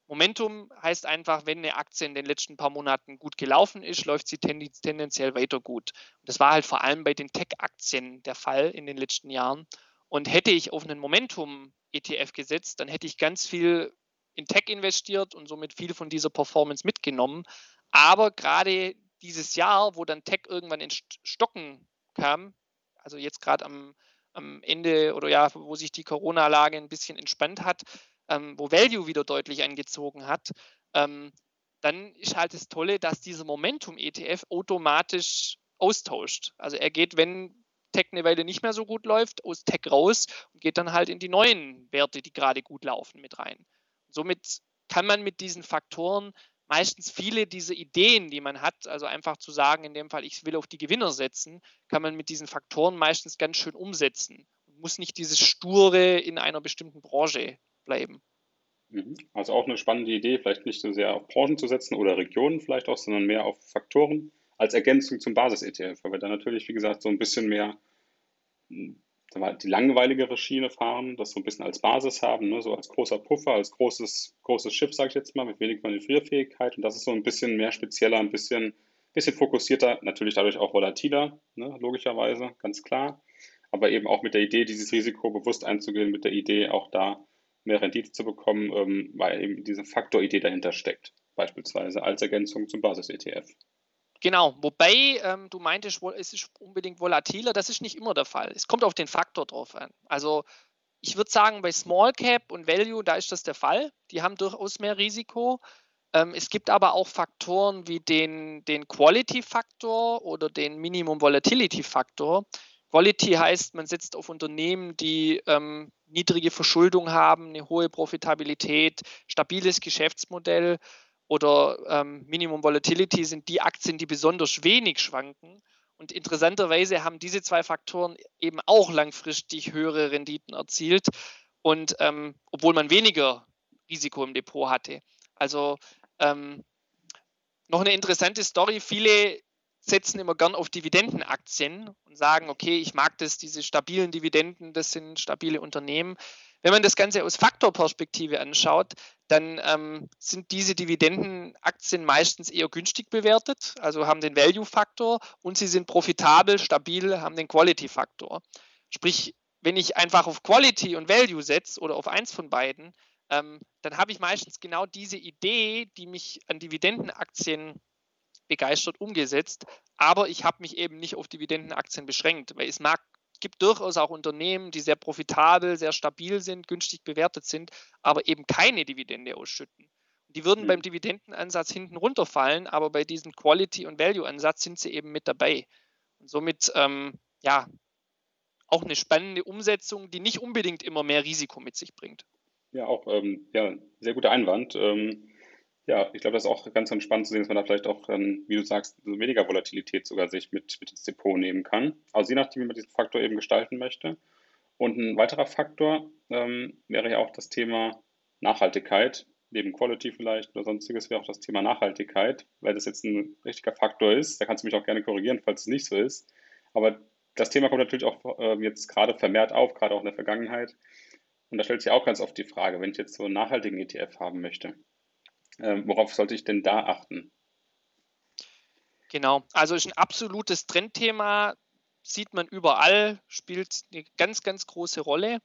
Momentum heißt einfach, wenn eine Aktie in den letzten paar Monaten gut gelaufen ist, läuft sie tendenziell weiter gut. Und das war halt vor allem bei den Tech-Aktien der Fall in den letzten Jahren. Und hätte ich auf einen Momentum-ETF gesetzt, dann hätte ich ganz viel in Tech investiert und somit viel von dieser Performance mitgenommen. Aber gerade dieses Jahr, wo dann Tech irgendwann in Stocken kam, also jetzt gerade am, am Ende oder ja, wo sich die Corona-Lage ein bisschen entspannt hat, ähm, wo Value wieder deutlich angezogen hat, ähm, dann ist halt das Tolle, dass dieser Momentum-ETF automatisch austauscht. Also er geht, wenn Tech eine Weile nicht mehr so gut läuft, aus Tech raus und geht dann halt in die neuen Werte, die gerade gut laufen, mit rein. Somit kann man mit diesen Faktoren meistens viele dieser Ideen, die man hat, also einfach zu sagen, in dem Fall, ich will auf die Gewinner setzen, kann man mit diesen Faktoren meistens ganz schön umsetzen. Man muss nicht dieses Sture in einer bestimmten Branche bleiben. Mhm. Also auch eine spannende Idee, vielleicht nicht so sehr auf Branchen zu setzen oder Regionen vielleicht auch, sondern mehr auf Faktoren als Ergänzung zum Basis-ETF, weil wir dann natürlich, wie gesagt, so ein bisschen mehr die langweiligere Schiene fahren, das so ein bisschen als Basis haben, ne, so als großer Puffer, als großes, großes Schiff, sage ich jetzt mal, mit wenig Manövrierfähigkeit. Und das ist so ein bisschen mehr spezieller, ein bisschen, bisschen fokussierter, natürlich dadurch auch volatiler, ne, logischerweise, ganz klar. Aber eben auch mit der Idee, dieses Risiko bewusst einzugehen, mit der Idee, auch da mehr Rendite zu bekommen, ähm, weil eben diese Faktoridee dahinter steckt, beispielsweise als Ergänzung zum Basis-ETF. Genau, wobei ähm, du meintest, es ist unbedingt volatiler, das ist nicht immer der Fall. Es kommt auf den Faktor drauf an. Also ich würde sagen, bei Small Cap und Value, da ist das der Fall. Die haben durchaus mehr Risiko. Ähm, es gibt aber auch Faktoren wie den, den Quality-Faktor oder den Minimum Volatility-Faktor. Quality heißt, man setzt auf Unternehmen, die ähm, niedrige Verschuldung haben, eine hohe Profitabilität, stabiles Geschäftsmodell oder ähm, Minimum Volatility sind die Aktien, die besonders wenig schwanken. Und interessanterweise haben diese zwei Faktoren eben auch langfristig höhere Renditen erzielt. Und ähm, obwohl man weniger Risiko im Depot hatte. Also ähm, noch eine interessante Story. Viele setzen immer gern auf Dividendenaktien und sagen, okay, ich mag das, diese stabilen Dividenden, das sind stabile Unternehmen. Wenn man das Ganze aus Faktorperspektive anschaut, dann ähm, sind diese Dividendenaktien meistens eher günstig bewertet, also haben den Value-Faktor und sie sind profitabel, stabil, haben den Quality-Faktor. Sprich, wenn ich einfach auf Quality und Value setze oder auf eins von beiden, ähm, dann habe ich meistens genau diese Idee, die mich an Dividendenaktien begeistert umgesetzt, aber ich habe mich eben nicht auf Dividendenaktien beschränkt, weil es mag gibt durchaus auch Unternehmen, die sehr profitabel, sehr stabil sind, günstig bewertet sind, aber eben keine Dividende ausschütten. Die würden mhm. beim Dividendenansatz hinten runterfallen, aber bei diesem Quality- und Value-Ansatz sind sie eben mit dabei. Und somit, ähm, ja, auch eine spannende Umsetzung, die nicht unbedingt immer mehr Risiko mit sich bringt. Ja, auch ähm, ja, sehr guter Einwand. Ähm, ja, ich glaube, das ist auch ganz, spannend zu sehen, dass man da vielleicht auch, ähm, wie du sagst, so weniger Volatilität sogar sich mit, mit ins Depot nehmen kann. Also je nachdem, wie man diesen Faktor eben gestalten möchte. Und ein weiterer Faktor ähm, wäre ja auch das Thema Nachhaltigkeit, neben Quality vielleicht oder sonstiges wäre auch das Thema Nachhaltigkeit, weil das jetzt ein richtiger Faktor ist. Da kannst du mich auch gerne korrigieren, falls es nicht so ist. Aber das Thema kommt natürlich auch äh, jetzt gerade vermehrt auf, gerade auch in der Vergangenheit. Und da stellt sich auch ganz oft die Frage, wenn ich jetzt so einen nachhaltigen ETF haben möchte, ähm, worauf sollte ich denn da achten? Genau, also ist ein absolutes Trendthema, sieht man überall, spielt eine ganz, ganz große Rolle.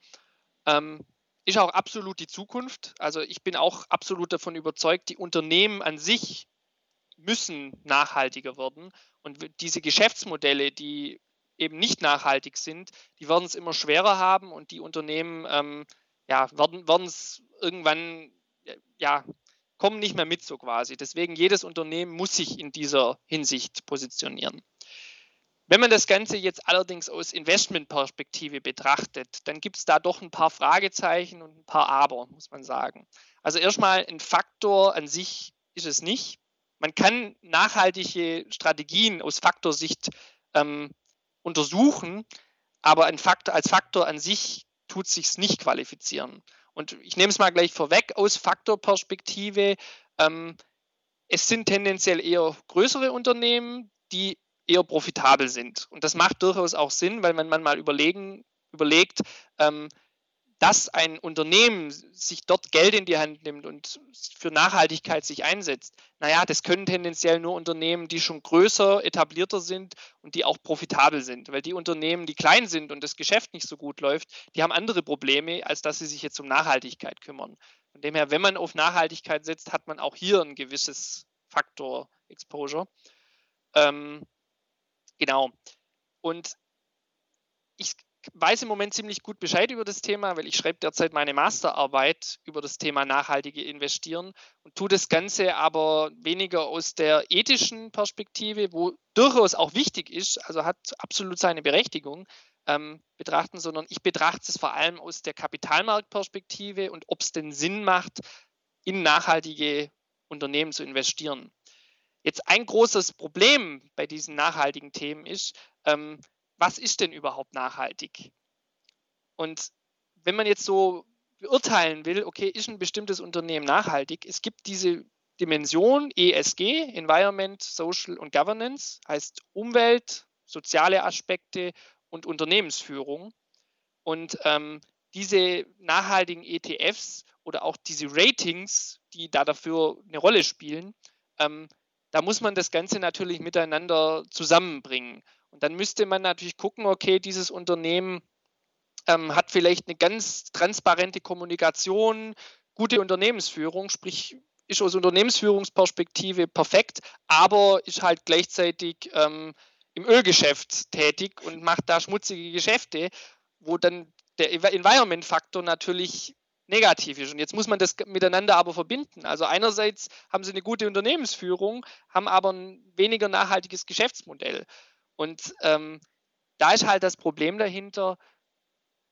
Ähm, ist auch absolut die Zukunft. Also ich bin auch absolut davon überzeugt, die Unternehmen an sich müssen nachhaltiger werden. Und diese Geschäftsmodelle, die eben nicht nachhaltig sind, die werden es immer schwerer haben und die Unternehmen ähm, ja, werden es irgendwann ja, kommen nicht mehr mit so quasi. Deswegen jedes Unternehmen muss sich in dieser Hinsicht positionieren. Wenn man das Ganze jetzt allerdings aus Investmentperspektive betrachtet, dann gibt es da doch ein paar Fragezeichen und ein paar Aber, muss man sagen. Also erstmal ein Faktor an sich ist es nicht. Man kann nachhaltige Strategien aus Faktorsicht ähm, untersuchen, aber Faktor, als Faktor an sich tut sich nicht qualifizieren. Und ich nehme es mal gleich vorweg aus Faktorperspektive. Ähm, es sind tendenziell eher größere Unternehmen, die eher profitabel sind. Und das macht durchaus auch Sinn, weil wenn man mal überlegen, überlegt, ähm, dass ein Unternehmen sich dort Geld in die Hand nimmt und für Nachhaltigkeit sich einsetzt, naja, das können tendenziell nur Unternehmen, die schon größer, etablierter sind und die auch profitabel sind. Weil die Unternehmen, die klein sind und das Geschäft nicht so gut läuft, die haben andere Probleme, als dass sie sich jetzt um Nachhaltigkeit kümmern. Von dem her, wenn man auf Nachhaltigkeit setzt, hat man auch hier ein gewisses Faktor Exposure. Ähm, genau. Und ich weiß im Moment ziemlich gut Bescheid über das Thema, weil ich schreibe derzeit meine Masterarbeit über das Thema nachhaltige Investieren und tue das Ganze aber weniger aus der ethischen Perspektive, wo durchaus auch wichtig ist, also hat absolut seine Berechtigung, ähm, betrachten, sondern ich betrachte es vor allem aus der Kapitalmarktperspektive und ob es denn Sinn macht, in nachhaltige Unternehmen zu investieren. Jetzt ein großes Problem bei diesen nachhaltigen Themen ist, ähm, was ist denn überhaupt nachhaltig? Und wenn man jetzt so beurteilen will, okay, ist ein bestimmtes Unternehmen nachhaltig, es gibt diese Dimension ESG, Environment, Social und Governance, heißt Umwelt, soziale Aspekte und Unternehmensführung. Und ähm, diese nachhaltigen ETFs oder auch diese Ratings, die da dafür eine Rolle spielen, ähm, da muss man das Ganze natürlich miteinander zusammenbringen. Und dann müsste man natürlich gucken, okay, dieses Unternehmen ähm, hat vielleicht eine ganz transparente Kommunikation, gute Unternehmensführung, sprich ist aus Unternehmensführungsperspektive perfekt, aber ist halt gleichzeitig ähm, im Ölgeschäft tätig und macht da schmutzige Geschäfte, wo dann der Environment-Faktor natürlich negativ ist. Und jetzt muss man das miteinander aber verbinden. Also einerseits haben sie eine gute Unternehmensführung, haben aber ein weniger nachhaltiges Geschäftsmodell. Und ähm, da ist halt das Problem dahinter,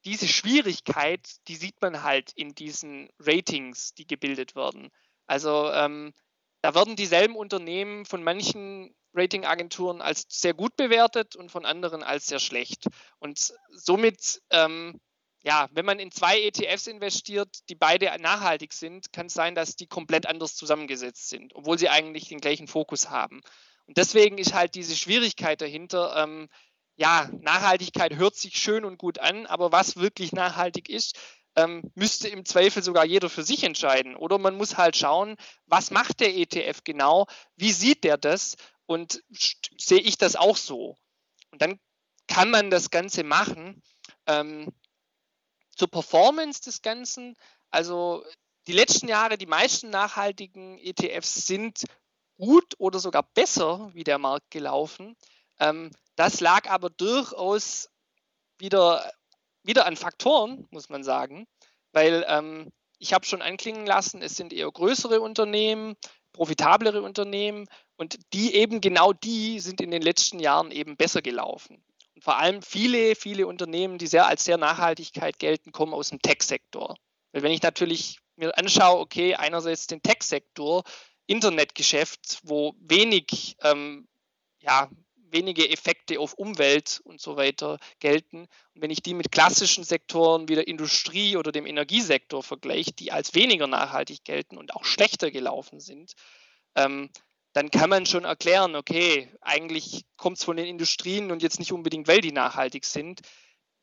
diese Schwierigkeit, die sieht man halt in diesen Ratings, die gebildet werden. Also ähm, da werden dieselben Unternehmen von manchen Ratingagenturen als sehr gut bewertet und von anderen als sehr schlecht. Und somit, ähm, ja, wenn man in zwei ETFs investiert, die beide nachhaltig sind, kann es sein, dass die komplett anders zusammengesetzt sind, obwohl sie eigentlich den gleichen Fokus haben. Und deswegen ist halt diese Schwierigkeit dahinter, ähm, ja, Nachhaltigkeit hört sich schön und gut an, aber was wirklich nachhaltig ist, ähm, müsste im Zweifel sogar jeder für sich entscheiden. Oder man muss halt schauen, was macht der ETF genau, wie sieht der das und sehe ich das auch so. Und dann kann man das Ganze machen. Ähm, zur Performance des Ganzen, also die letzten Jahre, die meisten nachhaltigen ETFs sind gut oder sogar besser wie der Markt gelaufen. Ähm, das lag aber durchaus wieder, wieder an Faktoren, muss man sagen, weil ähm, ich habe schon anklingen lassen, es sind eher größere Unternehmen, profitablere Unternehmen und die eben genau die sind in den letzten Jahren eben besser gelaufen. Und vor allem viele, viele Unternehmen, die sehr als sehr Nachhaltigkeit gelten, kommen aus dem Tech-Sektor. Weil wenn ich natürlich mir anschaue, okay, einerseits den Tech-Sektor, Internetgeschäft, wo wenig, ähm, ja, wenige Effekte auf Umwelt und so weiter gelten. Und wenn ich die mit klassischen Sektoren wie der Industrie oder dem Energiesektor vergleiche, die als weniger nachhaltig gelten und auch schlechter gelaufen sind, ähm, dann kann man schon erklären, okay, eigentlich kommt es von den Industrien und jetzt nicht unbedingt, weil die nachhaltig sind.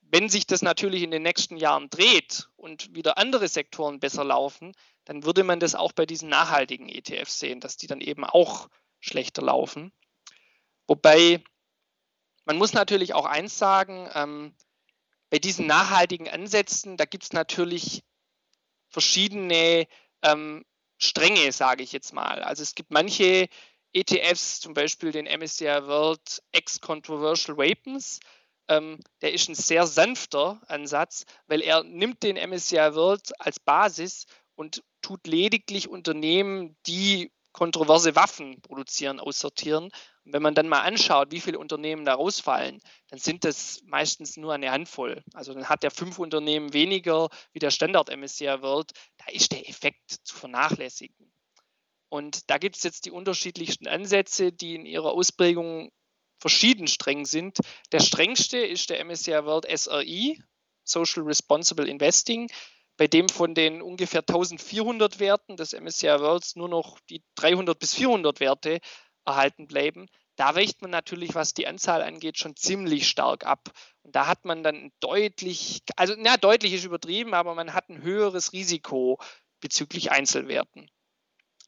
Wenn sich das natürlich in den nächsten Jahren dreht und wieder andere Sektoren besser laufen, dann würde man das auch bei diesen nachhaltigen ETFs sehen, dass die dann eben auch schlechter laufen. Wobei man muss natürlich auch eins sagen, ähm, bei diesen nachhaltigen Ansätzen, da gibt es natürlich verschiedene ähm, Stränge, sage ich jetzt mal. Also es gibt manche ETFs, zum Beispiel den MSCI World X Controversial Weapons, ähm, der ist ein sehr sanfter Ansatz, weil er nimmt den MSCI World als Basis und tut lediglich Unternehmen, die kontroverse Waffen produzieren, aussortieren. Und wenn man dann mal anschaut, wie viele Unternehmen da rausfallen, dann sind das meistens nur eine Handvoll. Also dann hat er fünf Unternehmen weniger wie der Standard MSCI World. Da ist der Effekt zu vernachlässigen. Und da gibt es jetzt die unterschiedlichsten Ansätze, die in ihrer Ausprägung verschieden streng sind. Der strengste ist der MSCI World SRI, Social Responsible Investing, bei dem von den ungefähr 1400 Werten des MSCI Worlds nur noch die 300 bis 400 Werte erhalten bleiben. Da weicht man natürlich, was die Anzahl angeht, schon ziemlich stark ab. Und da hat man dann deutlich, also na, deutlich ist übertrieben, aber man hat ein höheres Risiko bezüglich Einzelwerten.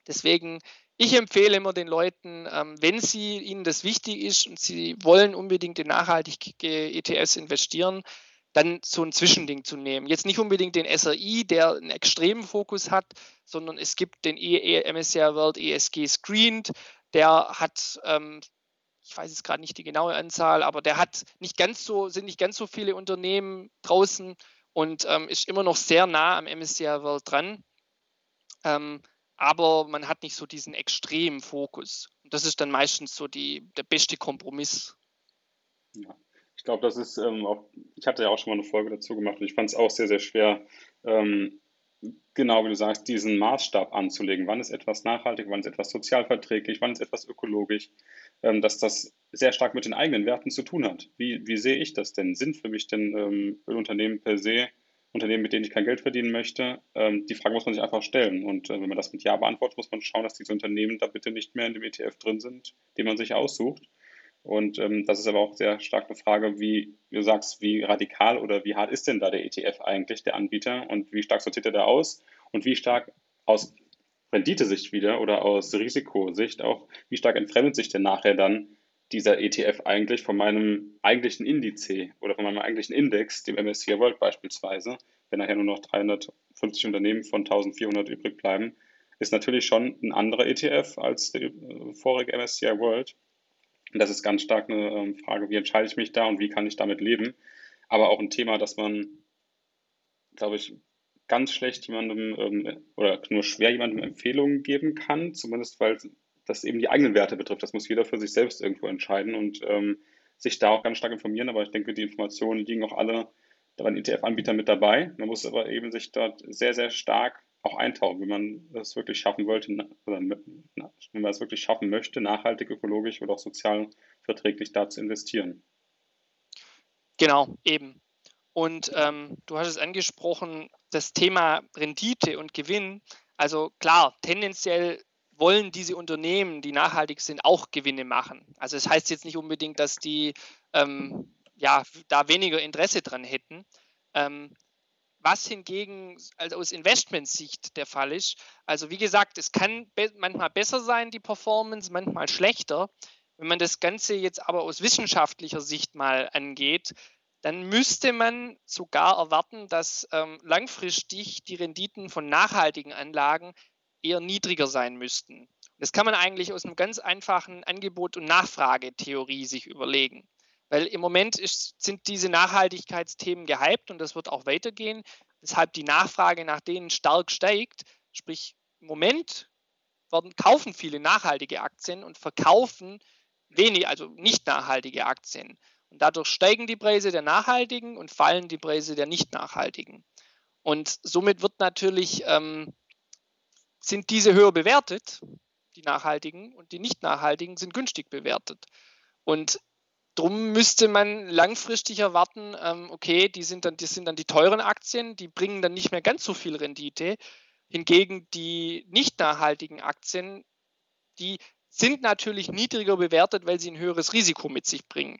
Deswegen ich empfehle immer den Leuten, ähm, wenn sie ihnen das wichtig ist und sie wollen unbedingt in nachhaltige ETFs investieren, dann so ein Zwischending zu nehmen. Jetzt nicht unbedingt den SRI, der einen extremen Fokus hat, sondern es gibt den e MSCI World ESG Screened, der hat, ähm, ich weiß jetzt gerade nicht die genaue Anzahl, aber der hat nicht ganz so, sind nicht ganz so viele Unternehmen draußen und ähm, ist immer noch sehr nah am MSCI World dran. Ähm, aber man hat nicht so diesen extremen Fokus. Und das ist dann meistens so die, der beste Kompromiss. Ja. Ich glaube, das ist ähm, auch, ich hatte ja auch schon mal eine Folge dazu gemacht und ich fand es auch sehr, sehr schwer, ähm, genau wie du sagst, diesen Maßstab anzulegen. Wann ist etwas nachhaltig, wann ist etwas sozialverträglich, wann ist etwas ökologisch, ähm, dass das sehr stark mit den eigenen Werten zu tun hat. Wie, wie sehe ich das denn? Sind für mich denn ähm, Ölunternehmen per se Unternehmen, mit denen ich kein Geld verdienen möchte, ähm, die Frage muss man sich einfach stellen. Und äh, wenn man das mit Ja beantwortet, muss man schauen, dass diese Unternehmen da bitte nicht mehr in dem ETF drin sind, den man sich aussucht. Und ähm, das ist aber auch sehr stark eine Frage, wie, du sagst, wie radikal oder wie hart ist denn da der ETF eigentlich, der Anbieter, und wie stark sortiert er da aus? Und wie stark aus Renditesicht wieder oder aus Risikosicht auch, wie stark entfremdet sich denn nachher dann dieser ETF eigentlich von meinem eigentlichen Indiz oder von meinem eigentlichen Index, dem MSCI World beispielsweise, wenn nachher nur noch 350 Unternehmen von 1400 übrig bleiben, ist natürlich schon ein anderer ETF als der vorige MSCI World. Und das ist ganz stark eine ähm, Frage, wie entscheide ich mich da und wie kann ich damit leben. Aber auch ein Thema, das man, glaube ich, ganz schlecht jemandem ähm, oder nur schwer jemandem Empfehlungen geben kann, zumindest weil das eben die eigenen Werte betrifft. Das muss jeder für sich selbst irgendwo entscheiden und ähm, sich da auch ganz stark informieren. Aber ich denke, die Informationen liegen auch alle bei den ETF-Anbietern mit dabei. Man muss aber eben sich dort sehr, sehr stark auch eintauchen, wenn man das wirklich schaffen wollte, oder wenn man es wirklich schaffen möchte, nachhaltig, ökologisch oder auch sozial verträglich da zu investieren. Genau, eben. Und ähm, du hast es angesprochen, das Thema Rendite und Gewinn. Also klar, tendenziell wollen diese Unternehmen, die nachhaltig sind, auch Gewinne machen. Also es das heißt jetzt nicht unbedingt, dass die ähm, ja, da weniger Interesse dran hätten. Ähm, was hingegen also aus Investmentsicht der Fall ist, also wie gesagt, es kann be manchmal besser sein, die Performance, manchmal schlechter. Wenn man das Ganze jetzt aber aus wissenschaftlicher Sicht mal angeht, dann müsste man sogar erwarten, dass ähm, langfristig die Renditen von nachhaltigen Anlagen eher niedriger sein müssten. Das kann man eigentlich aus einem ganz einfachen Angebot- und Nachfragetheorie sich überlegen. Weil im Moment ist, sind diese Nachhaltigkeitsthemen gehypt und das wird auch weitergehen, weshalb die Nachfrage nach denen stark steigt. Sprich, im Moment werden, kaufen viele nachhaltige Aktien und verkaufen wenig, also nicht nachhaltige Aktien. Und dadurch steigen die Preise der nachhaltigen und fallen die Preise der nicht nachhaltigen. Und somit wird natürlich ähm, sind diese höher bewertet, die nachhaltigen, und die nicht nachhaltigen sind günstig bewertet. Und darum müsste man langfristig erwarten, ähm, okay, die sind, dann, die sind dann die teuren Aktien, die bringen dann nicht mehr ganz so viel Rendite. Hingegen die nicht nachhaltigen Aktien, die sind natürlich niedriger bewertet, weil sie ein höheres Risiko mit sich bringen.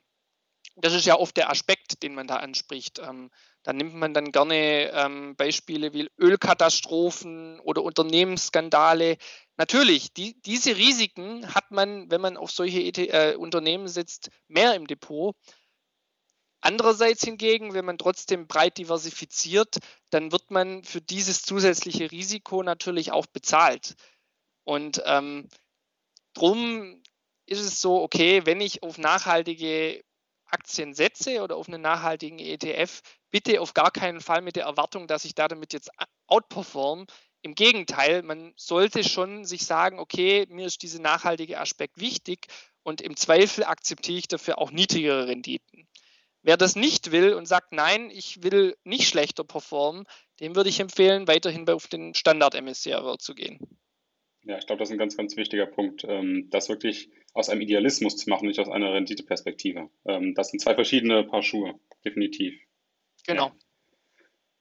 Das ist ja oft der Aspekt, den man da anspricht. Ähm, da nimmt man dann gerne ähm, Beispiele wie Ölkatastrophen oder Unternehmensskandale. Natürlich, die, diese Risiken hat man, wenn man auf solche ET, äh, Unternehmen sitzt, mehr im Depot. Andererseits hingegen, wenn man trotzdem breit diversifiziert, dann wird man für dieses zusätzliche Risiko natürlich auch bezahlt. Und ähm, drum ist es so, okay, wenn ich auf nachhaltige Aktien setze oder auf einen nachhaltigen ETF, bitte auf gar keinen Fall mit der Erwartung, dass ich da damit jetzt outperform. Im Gegenteil, man sollte schon sich sagen, okay, mir ist dieser nachhaltige Aspekt wichtig und im Zweifel akzeptiere ich dafür auch niedrigere Renditen. Wer das nicht will und sagt, nein, ich will nicht schlechter performen, dem würde ich empfehlen, weiterhin auf den Standard-MSCI zu gehen. Ja, ich glaube, das ist ein ganz, ganz wichtiger Punkt, ähm, das wirklich aus einem Idealismus zu machen, nicht aus einer Renditeperspektive. Ähm, das sind zwei verschiedene Paar Schuhe, definitiv. Genau. Ja.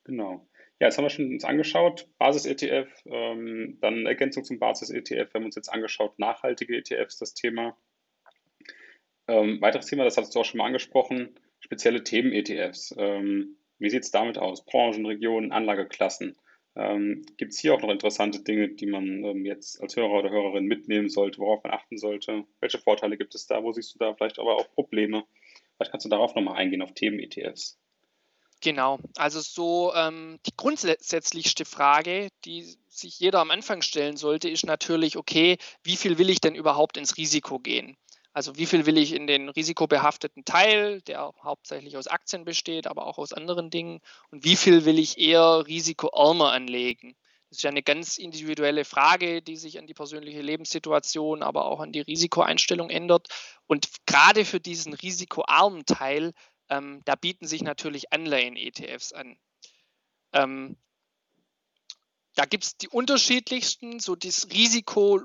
Genau. Ja, jetzt haben wir schon uns angeschaut, Basis-ETF, ähm, dann Ergänzung zum Basis-ETF, wir haben uns jetzt angeschaut, nachhaltige ETFs, das Thema. Ähm, weiteres Thema, das hattest du auch schon mal angesprochen, spezielle Themen-ETFs. Ähm, wie sieht es damit aus? Branchen, Regionen, Anlageklassen. Ähm, Gibt es hier auch noch interessante Dinge, die man ähm, jetzt als Hörer oder Hörerin mitnehmen sollte, worauf man achten sollte? Welche Vorteile gibt es da? Wo siehst du da vielleicht aber auch Probleme? Vielleicht kannst du darauf nochmal eingehen, auf Themen-ETFs. Genau, also so ähm, die grundsätzlichste Frage, die sich jeder am Anfang stellen sollte, ist natürlich, okay, wie viel will ich denn überhaupt ins Risiko gehen? Also wie viel will ich in den risikobehafteten Teil, der hauptsächlich aus Aktien besteht, aber auch aus anderen Dingen, und wie viel will ich eher risikoärmer anlegen? Das ist ja eine ganz individuelle Frage, die sich an die persönliche Lebenssituation, aber auch an die Risikoeinstellung ändert. Und gerade für diesen risikoarmen Teil, ähm, da bieten sich natürlich Anleihen-ETFs an. Ähm, da gibt es die unterschiedlichsten, so das Risiko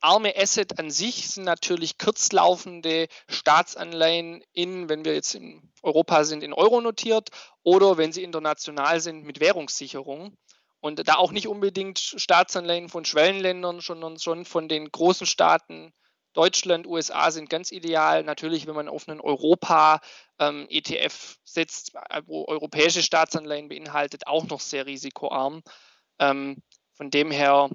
arme Asset an sich sind natürlich kurzlaufende Staatsanleihen in, wenn wir jetzt in Europa sind, in Euro notiert oder wenn sie international sind mit Währungssicherung. Und da auch nicht unbedingt Staatsanleihen von Schwellenländern, sondern schon von den großen Staaten. Deutschland, USA sind ganz ideal. Natürlich, wenn man auf einen Europa-ETF ähm, setzt, wo europäische Staatsanleihen beinhaltet, auch noch sehr risikoarm. Ähm, von dem her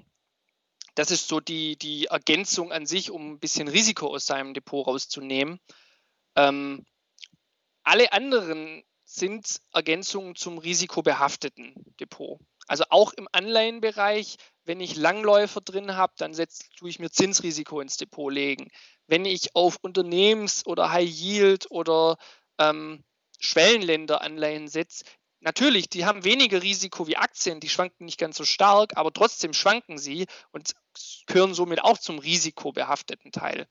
das ist so die, die Ergänzung an sich, um ein bisschen Risiko aus seinem Depot rauszunehmen. Ähm, alle anderen sind Ergänzungen zum risikobehafteten Depot. Also auch im Anleihenbereich, wenn ich Langläufer drin habe, dann setz, tue ich mir Zinsrisiko ins Depot legen. Wenn ich auf Unternehmens- oder High Yield oder ähm, Schwellenländeranleihen setze, natürlich, die haben weniger Risiko wie Aktien, die schwanken nicht ganz so stark, aber trotzdem schwanken sie und gehören somit auch zum risikobehafteten Teil.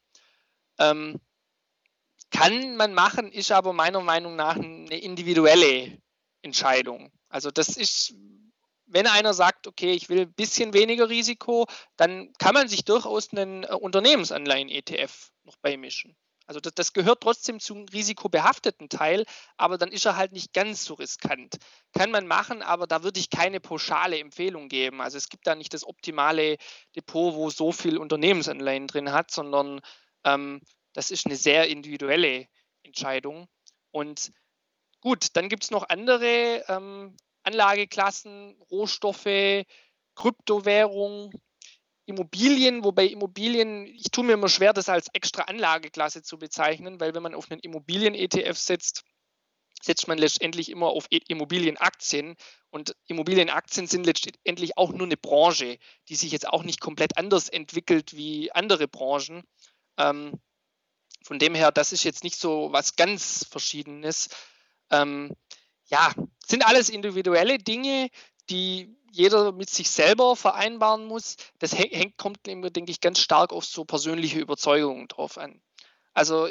Ähm, kann man machen, ist aber meiner Meinung nach eine individuelle Entscheidung. Also das ist, wenn einer sagt, okay, ich will ein bisschen weniger Risiko, dann kann man sich durchaus einen äh, Unternehmensanleihen-ETF noch beimischen. Also das, das, gehört trotzdem zum risikobehafteten Teil, aber dann ist er halt nicht ganz so riskant. Kann man machen, aber da würde ich keine pauschale Empfehlung geben. Also es gibt da nicht das optimale Depot, wo so viel Unternehmensanleihen drin hat, sondern ähm, das ist eine sehr individuelle Entscheidung. Und gut, dann gibt es noch andere ähm, Anlageklassen, Rohstoffe, Kryptowährung, Immobilien, wobei Immobilien, ich tue mir immer schwer, das als extra Anlageklasse zu bezeichnen, weil wenn man auf einen Immobilien-ETF setzt, setzt man letztendlich immer auf e- Immobilienaktien. Und Immobilienaktien sind letztendlich auch nur eine Branche, die sich jetzt auch nicht komplett anders entwickelt wie andere Branchen. Ähm, von dem her, das ist jetzt nicht so was ganz Verschiedenes. Ähm, ja, sind alles individuelle Dinge, die jeder mit sich selber vereinbaren muss. Das hängt, kommt immer, denke ich, ganz stark auf so persönliche Überzeugungen drauf an. Also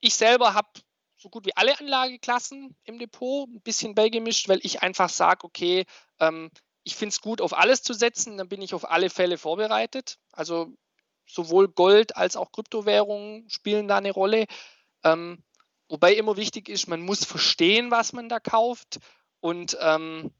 ich selber habe so gut wie alle Anlageklassen im Depot ein bisschen beigemischt, weil ich einfach sage, okay, ähm, ich finde es gut, auf alles zu setzen, dann bin ich auf alle Fälle vorbereitet. Also sowohl Gold als auch Kryptowährungen spielen da eine Rolle. Ähm, wobei immer wichtig ist, man muss verstehen, was man da kauft und ähm,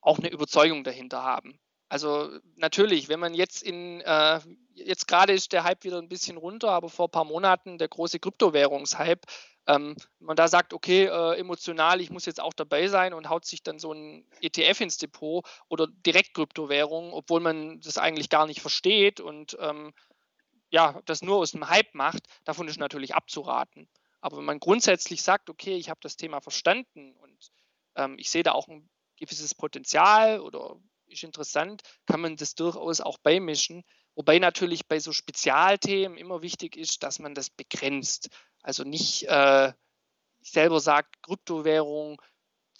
auch eine Überzeugung dahinter haben. Also natürlich, wenn man jetzt in, äh, jetzt gerade ist der Hype wieder ein bisschen runter, aber vor ein paar Monaten der große Kryptowährungshype, Ähm, man da sagt, okay, äh, emotional, ich muss jetzt auch dabei sein und haut sich dann so ein ETF ins Depot oder direkt Kryptowährungen, obwohl man das eigentlich gar nicht versteht und ähm, ja, das nur aus dem Hype macht, davon ist natürlich abzuraten. Aber wenn man grundsätzlich sagt, okay, ich habe das Thema verstanden und ähm, ich sehe da auch ein gewisses Potenzial oder ist interessant, kann man das durchaus auch beimischen. Wobei natürlich bei so Spezialthemen immer wichtig ist, dass man das begrenzt. Also nicht äh, selber sagt, Kryptowährung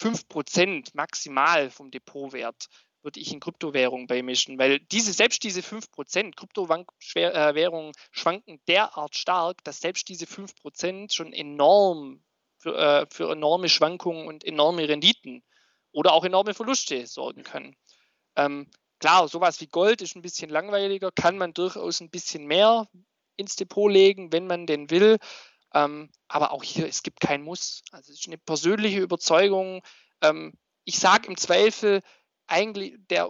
5% maximal vom Depotwert würde ich in Kryptowährungen beimischen, weil diese, selbst diese 5%, Kryptowährungen schwanken derart stark, dass selbst diese 5% schon enorm für, äh, für enorme Schwankungen und enorme Renditen oder auch enorme Verluste sorgen können. Ähm, klar, sowas wie Gold ist ein bisschen langweiliger, kann man durchaus ein bisschen mehr ins Depot legen, wenn man denn will. Ähm, aber auch hier, es gibt kein Muss. Also es ist eine persönliche Überzeugung. Ähm, ich sage im Zweifel, eigentlich der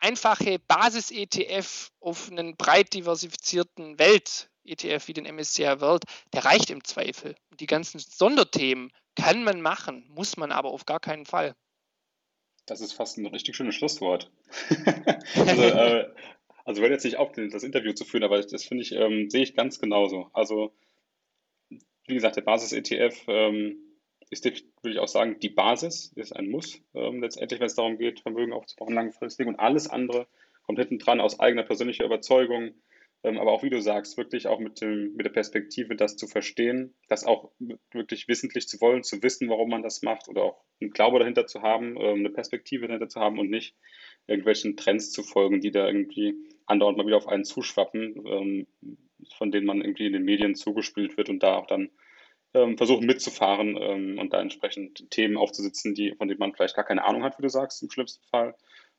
einfache Basis-ETF auf einen breit diversifizierten Welt-ETF wie den MSCI World, der reicht im Zweifel. Die ganzen Sonderthemen kann man machen, muss man aber auf gar keinen Fall. Das ist fast ein richtig schönes Schlusswort. also, äh, also wenn jetzt nicht auf, das Interview zu führen, aber das finde ich, ähm, sehe ich ganz genauso. Also, wie gesagt, der Basis-ETF ähm, ist, würde ich auch sagen, die Basis ist ein Muss, ähm, letztendlich, wenn es darum geht, Vermögen aufzubauen, langfristig und alles andere kommt hinten dran aus eigener persönlicher Überzeugung, ähm, aber auch, wie du sagst, wirklich auch mit, dem, mit der Perspektive, das zu verstehen, das auch wirklich wissentlich zu wollen, zu wissen, warum man das macht oder auch einen Glaube dahinter zu haben, ähm, eine Perspektive dahinter zu haben und nicht irgendwelchen Trends zu folgen, die da irgendwie andauernd mal wieder auf einen zuschwappen, ähm, von denen man irgendwie in den Medien zugespielt wird und da auch dann versuchen mitzufahren und da entsprechend Themen aufzusitzen, die, von denen man vielleicht gar keine Ahnung hat, wie du sagst, im schlimmsten Fall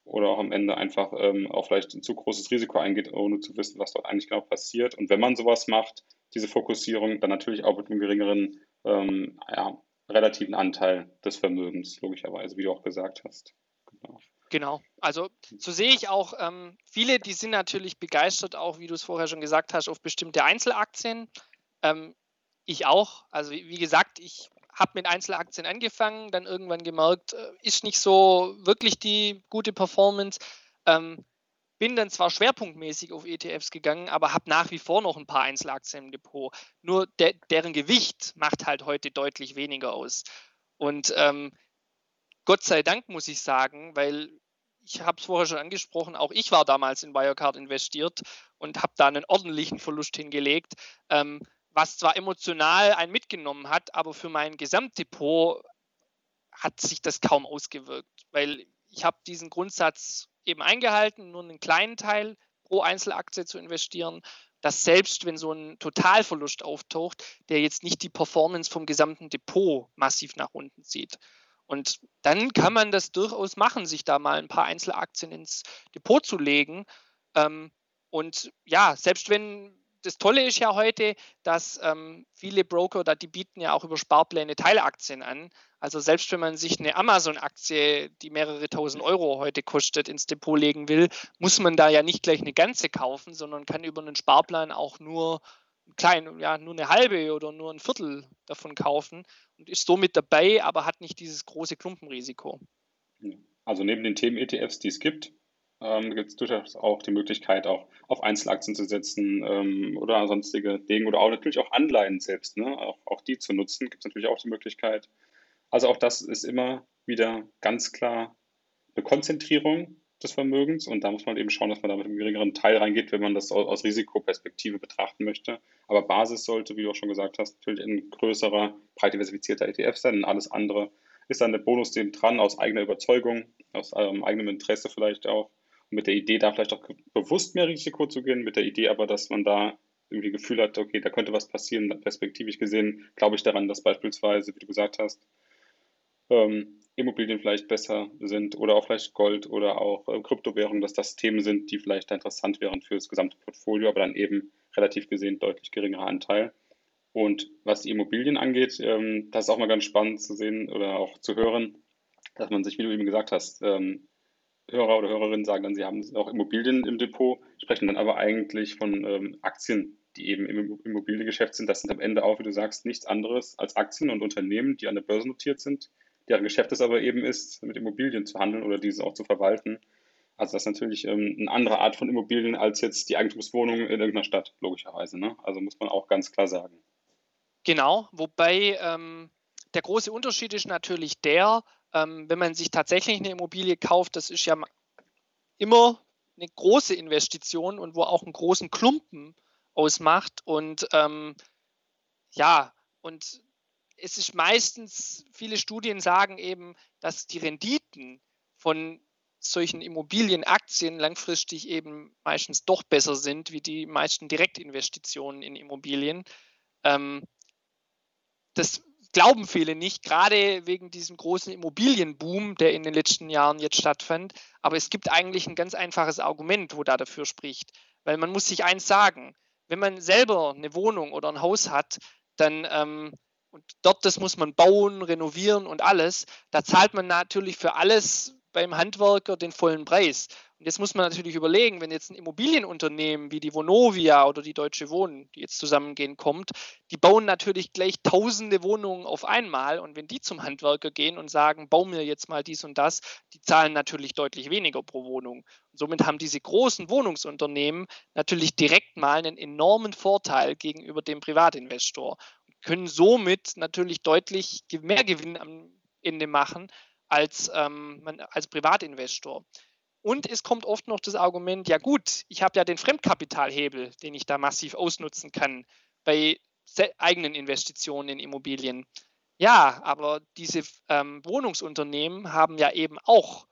oder auch am Ende einfach ähm, auch vielleicht ein zu großes Risiko eingeht, ohne zu wissen, was dort eigentlich genau passiert. Und wenn man sowas macht, diese Fokussierung, dann natürlich auch mit einem geringeren ähm, ja, relativen Anteil des Vermögens, logischerweise, wie du auch gesagt hast. Genau. Genau, also so sehe ich auch, ähm, viele, die sind natürlich begeistert, auch wie du es vorher schon gesagt hast, auf bestimmte Einzelaktien. Ähm, ich auch. Also wie, gesagt, ich habe mit Einzelaktien angefangen, dann irgendwann gemerkt, äh, ist nicht so wirklich die gute Performance. Ähm, bin dann zwar schwerpunktmäßig auf ETFs gegangen, aber habe nach wie vor noch ein paar Einzelaktien im Depot. Nur de deren Gewicht macht halt heute deutlich weniger aus. Und ähm, Gott sei Dank muss ich sagen, weil ich habe es vorher schon angesprochen, auch ich war damals in Wirecard investiert und habe da einen ordentlichen Verlust hingelegt. Ähm, was zwar emotional einen mitgenommen hat, aber für mein Gesamtdepot hat sich das kaum ausgewirkt, weil ich habe diesen Grundsatz eben eingehalten, nur einen kleinen Teil pro Einzelaktie zu investieren, dass selbst wenn so ein Totalverlust auftaucht, der jetzt nicht die Performance vom gesamten Depot massiv nach unten zieht. Und dann kann man das durchaus machen, sich da mal ein paar Einzelaktien ins Depot zu legen. Ähm, und ja, selbst wenn das Tolle ist ja heute, dass ähm, viele Broker, da, die bieten ja auch über Sparpläne Teilaktien an. Also selbst wenn man sich eine Amazon-Aktie, die mehrere tausend Euro heute kostet, ins Depot legen will, muss man da ja nicht gleich eine ganze kaufen, sondern kann über einen Sparplan auch nur klein, ja, nur eine halbe oder nur ein Viertel davon kaufen und ist somit dabei, aber hat nicht dieses große Klumpenrisiko. Also neben den Themen-ETFs, die es gibt, ähm, gibt es durchaus auch die Möglichkeit, auch auf Einzelaktien zu setzen ähm, oder sonstige Dinge oder auch natürlich auch Anleihen selbst, ne? auch, auch die zu nutzen, gibt es natürlich auch die Möglichkeit. Also auch das ist immer wieder ganz klar eine Konzentrierung des Vermögens und da muss man eben schauen, dass man da mit einem geringeren Teil reingeht, wenn man das aus, Risikoperspektive betrachten möchte. Aber Basis sollte, wie du auch schon gesagt hast, natürlich ein größerer, breit diversifizierter ETF sein und alles andere ist dann der Bonus den dran aus eigener Überzeugung, aus ähm, eigenem Interesse vielleicht auch mit der Idee, da vielleicht auch bewusst mehr Risiko zu gehen, mit der Idee aber, dass man da irgendwie Gefühl hat, okay, da könnte was passieren, perspektivisch gesehen, glaube ich daran, dass beispielsweise, wie du gesagt hast, ähm, Immobilien vielleicht besser sind oder auch vielleicht Gold oder auch äh, Kryptowährungen, dass das Themen sind, die vielleicht interessant wären für das gesamte Portfolio, aber dann eben relativ gesehen deutlich geringerer Anteil. Und was die Immobilien angeht, ähm, das ist auch mal ganz spannend zu sehen oder auch zu hören, dass man sich, wie du eben gesagt hast, ähm, Hörer oder Hörerinnen sagen dann, sie haben auch Immobilien im Depot, sprechen dann aber eigentlich von ähm, Aktien die eben im Immobiliengeschäft sind, das sind am Ende auch, wie du sagst, nichts anderes als Aktien und Unternehmen, die an der Börse notiert sind, deren Geschäft es aber eben ist, mit Immobilien zu handeln oder diese auch zu verwalten. Also das ist natürlich ähm, eine andere Art von Immobilien als jetzt die Eigentumswohnung in irgendeiner Stadt, logischerweise. Ne? Also muss man auch ganz klar sagen. Genau, wobei ähm, der große Unterschied ist natürlich der, ähm, wenn man sich tatsächlich eine Immobilie kauft, das ist ja immer eine große Investition und wo auch einen großen Klumpen ausmacht. Und ähm, ja, und es ist meistens, viele Studien sagen eben, dass die Renditen von solchen Immobilienaktien langfristig eben meistens doch besser sind wie die meisten Direktinvestitionen in Immobilien. Ähm, das glauben viele nicht, gerade wegen diesem großen Immobilienboom, der in den letzten Jahren jetzt stattfand. Aber es gibt eigentlich ein ganz einfaches Argument, wo da dafür spricht. Weil man muss sich eins sagen, wenn man selber eine Wohnung oder ein Haus hat, dann ähm, und dort das muss man bauen, renovieren und alles, da zahlt man natürlich für alles beim Handwerker den vollen Preis. Und jetzt muss man natürlich überlegen, wenn jetzt ein Immobilienunternehmen wie die Vonovia oder die Deutsche Wohnen, die jetzt zusammengehen, kommt, die bauen natürlich gleich tausende Wohnungen auf einmal. Und wenn die zum Handwerker gehen und sagen, bau mir jetzt mal dies und das, die zahlen natürlich deutlich weniger pro Wohnung. Und somit haben diese großen Wohnungsunternehmen natürlich direkt mal einen enormen Vorteil gegenüber dem Privatinvestor und können somit natürlich deutlich mehr Gewinn am Ende machen als, ähm, als Privatinvestor. Und es kommt oft noch das Argument, ja gut, ich habe ja den Fremdkapitalhebel, den ich da massiv ausnutzen kann bei eigenen Investitionen in Immobilien. Ja, aber diese ähm, Wohnungsunternehmen haben ja eben auch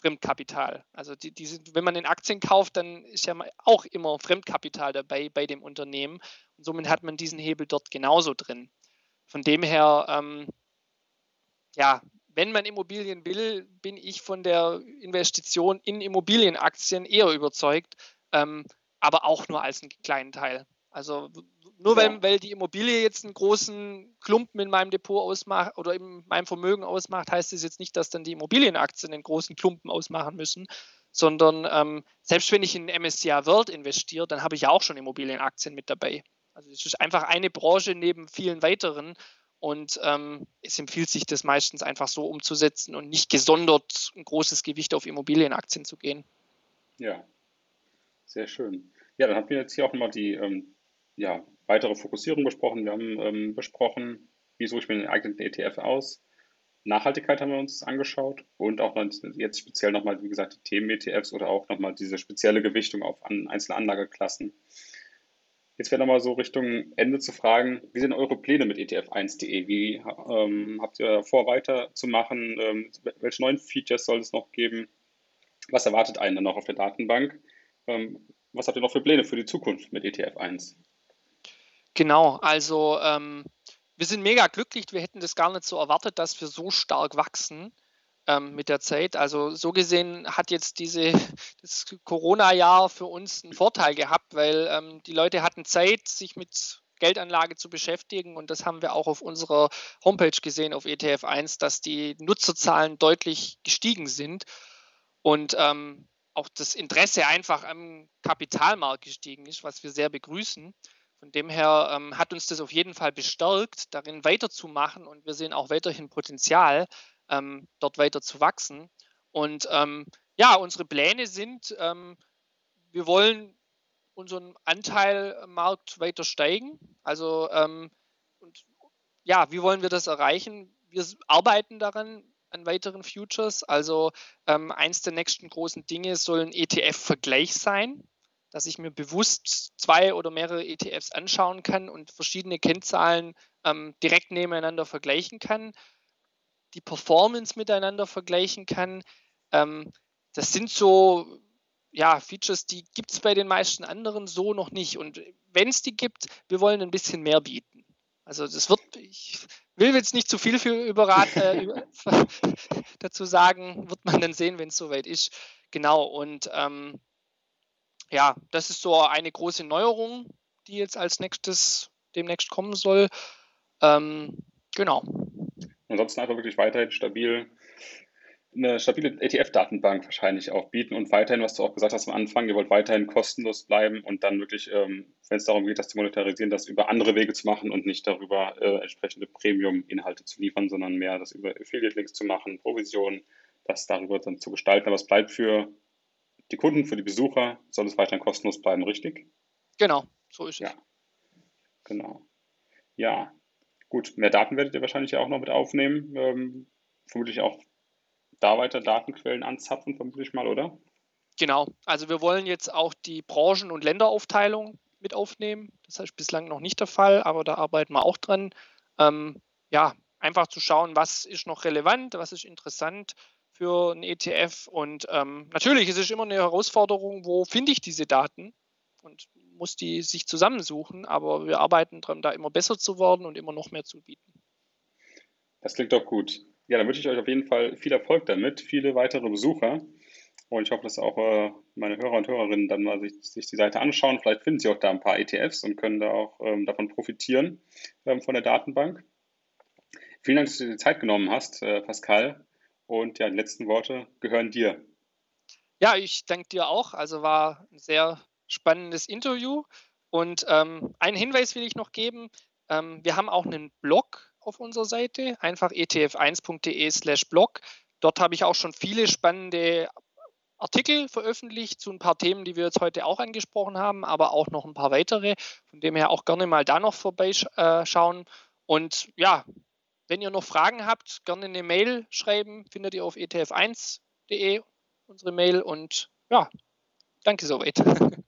Fremdkapital. Also die, die sind, wenn man in Aktien kauft, dann ist ja auch immer Fremdkapital dabei bei dem Unternehmen. Und somit hat man diesen Hebel dort genauso drin. Von dem her, ähm, ja, wenn man Immobilien will, bin ich von der Investition in Immobilienaktien eher überzeugt, ähm, aber auch nur als einen kleinen Teil. Also nur ja. weil, weil die Immobilie jetzt einen großen Klumpen in meinem Depot ausmacht oder in meinem Vermögen ausmacht, heißt es jetzt nicht, dass dann die Immobilienaktien einen großen Klumpen ausmachen müssen, sondern ähm, selbst wenn ich in MSCI World investiere, dann habe ich ja auch schon Immobilienaktien mit dabei. Also es ist einfach eine Branche neben vielen weiteren und ähm, es empfiehlt sich, das meistens einfach so umzusetzen und nicht gesondert ein großes Gewicht auf Immobilienaktien zu gehen. Ja, sehr schön. Ja, dann hatten wir jetzt hier auch nochmal die ähm, ja, weitere Fokussierung besprochen. Wir haben ähm, besprochen, wie suche ich mir den eigenen ETF aus. Nachhaltigkeit haben wir uns angeschaut und auch jetzt speziell nochmal, wie gesagt, die Themen-ETFs oder auch nochmal diese spezielle Gewichtung auf an einzelne Anlageklassen. Jetzt wäre nochmal so Richtung Ende zu fragen, wie sind eure Pläne mit ETF1.de? Wie ähm, habt ihr vor, weiterzumachen? Ähm, welche neuen Features soll es noch geben? Was erwartet einen dann noch auf der Datenbank? Ähm, was habt ihr noch für Pläne für die Zukunft mit ETF1? Genau, also ähm, wir sind mega glücklich. Wir hätten das gar nicht so erwartet, dass wir so stark wachsen ähm, mit der Zeit. Also so gesehen hat jetzt diese, das Corona-Jahr für uns einen Vorteil gehabt, weil ähm, die Leute hatten Zeit, sich mit Geldanlage zu beschäftigen und das haben wir auch auf unserer Homepage gesehen, auf ETF1, dass die Nutzerzahlen deutlich gestiegen sind und ähm, auch das Interesse einfach am Kapitalmarkt gestiegen ist, was wir sehr begrüßen. Von dem her ähm, hat uns das auf jeden Fall bestärkt, darin weiterzumachen und wir sehen auch weiterhin Potenzial, ähm, dort weiter zu wachsen. Und ähm, ja, unsere Pläne sind, ähm, wir wollen unseren Anteilmarkt weiter steigen. Also ähm, und ja, wie wollen wir das erreichen? Wir arbeiten daran an weiteren Futures. Also ähm, eins der nächsten großen Dinge soll ein ETF-Vergleich sein, dass ich mir bewusst zwei oder mehrere ETFs anschauen kann und verschiedene Kennzahlen ähm, direkt nebeneinander vergleichen kann die Performance miteinander vergleichen kann. Ähm, das sind so ja, Features, die gibt es bei den meisten anderen so noch nicht. Und wenn es die gibt, wir wollen ein bisschen mehr bieten. Also das wird, ich will jetzt nicht zu viel für überrat, äh, dazu sagen, wird man dann sehen, wenn es soweit ist. Genau, und ähm, ja, das ist so eine große Neuerung, die jetzt als nächstes demnächst kommen soll. Ähm, genau. Ansonsten einfach wirklich weiterhin stabil eine stabile ETF-Datenbank wahrscheinlich auch bieten und weiterhin, was du auch gesagt hast am Anfang, ihr wollt weiterhin kostenlos bleiben und dann wirklich, ähm, wenn es darum geht, das zu monetarisieren, das über andere Wege zu machen und nicht darüber äh, entsprechende Premium-Inhalte zu liefern, sondern mehr das über Affiliate-Links zu machen, Provisionen, das darüber dann zu gestalten. Aber es bleibt für die Kunden, für die Besucher, soll es weiterhin kostenlos bleiben, richtig? Genau, so ist es. Ja, genau. Ja, gut, mehr Daten werdet ihr wahrscheinlich auch noch mit aufnehmen. Ähm, vermutlich auch da weiter Datenquellen anzapfen, vermutlich mal, oder? Genau. Also wir wollen jetzt auch die Branchen- und Länderaufteilung mit aufnehmen. Das ist bislang noch nicht der Fall, aber da arbeiten wir auch dran. Ähm, ja, einfach zu schauen, was ist noch relevant, was ist interessant für ein ETF. Und ähm, natürlich ist es immer eine Herausforderung, wo finde ich diese Daten und muss die sich zusammensuchen, aber wir arbeiten daran, da immer besser zu werden und immer noch mehr zu bieten. Das klingt doch gut. Ja, dann wünsche ich euch auf jeden Fall viel Erfolg damit, viele weitere Besucher. Und ich hoffe, dass auch äh, meine Hörer und Hörerinnen dann mal sich, sich, die Seite anschauen. Vielleicht finden sie auch da ein paar ETFs und können da auch ähm, davon profitieren, ähm, von der Datenbank. Vielen Dank, dass du dir die Zeit genommen hast, äh, Pascal. Und ja, die letzten Worte gehören dir. Ja, ich danke dir auch. Also war ein sehr spannendes Interview. Und ähm, einen Hinweis will ich noch geben. Ähm, wir haben auch einen Blog auf unserer Seite, einfach etf1.de slash blog. Dort habe ich auch schon viele spannende Artikel veröffentlicht zu ein paar Themen, die wir jetzt heute auch angesprochen haben, aber auch noch ein paar weitere. Von dem her auch gerne mal da noch vorbeischauen. Und ja, wenn ihr noch Fragen habt, gerne eine Mail schreiben, findet ihr auf etf1.de unsere Mail und ja, danke soweit.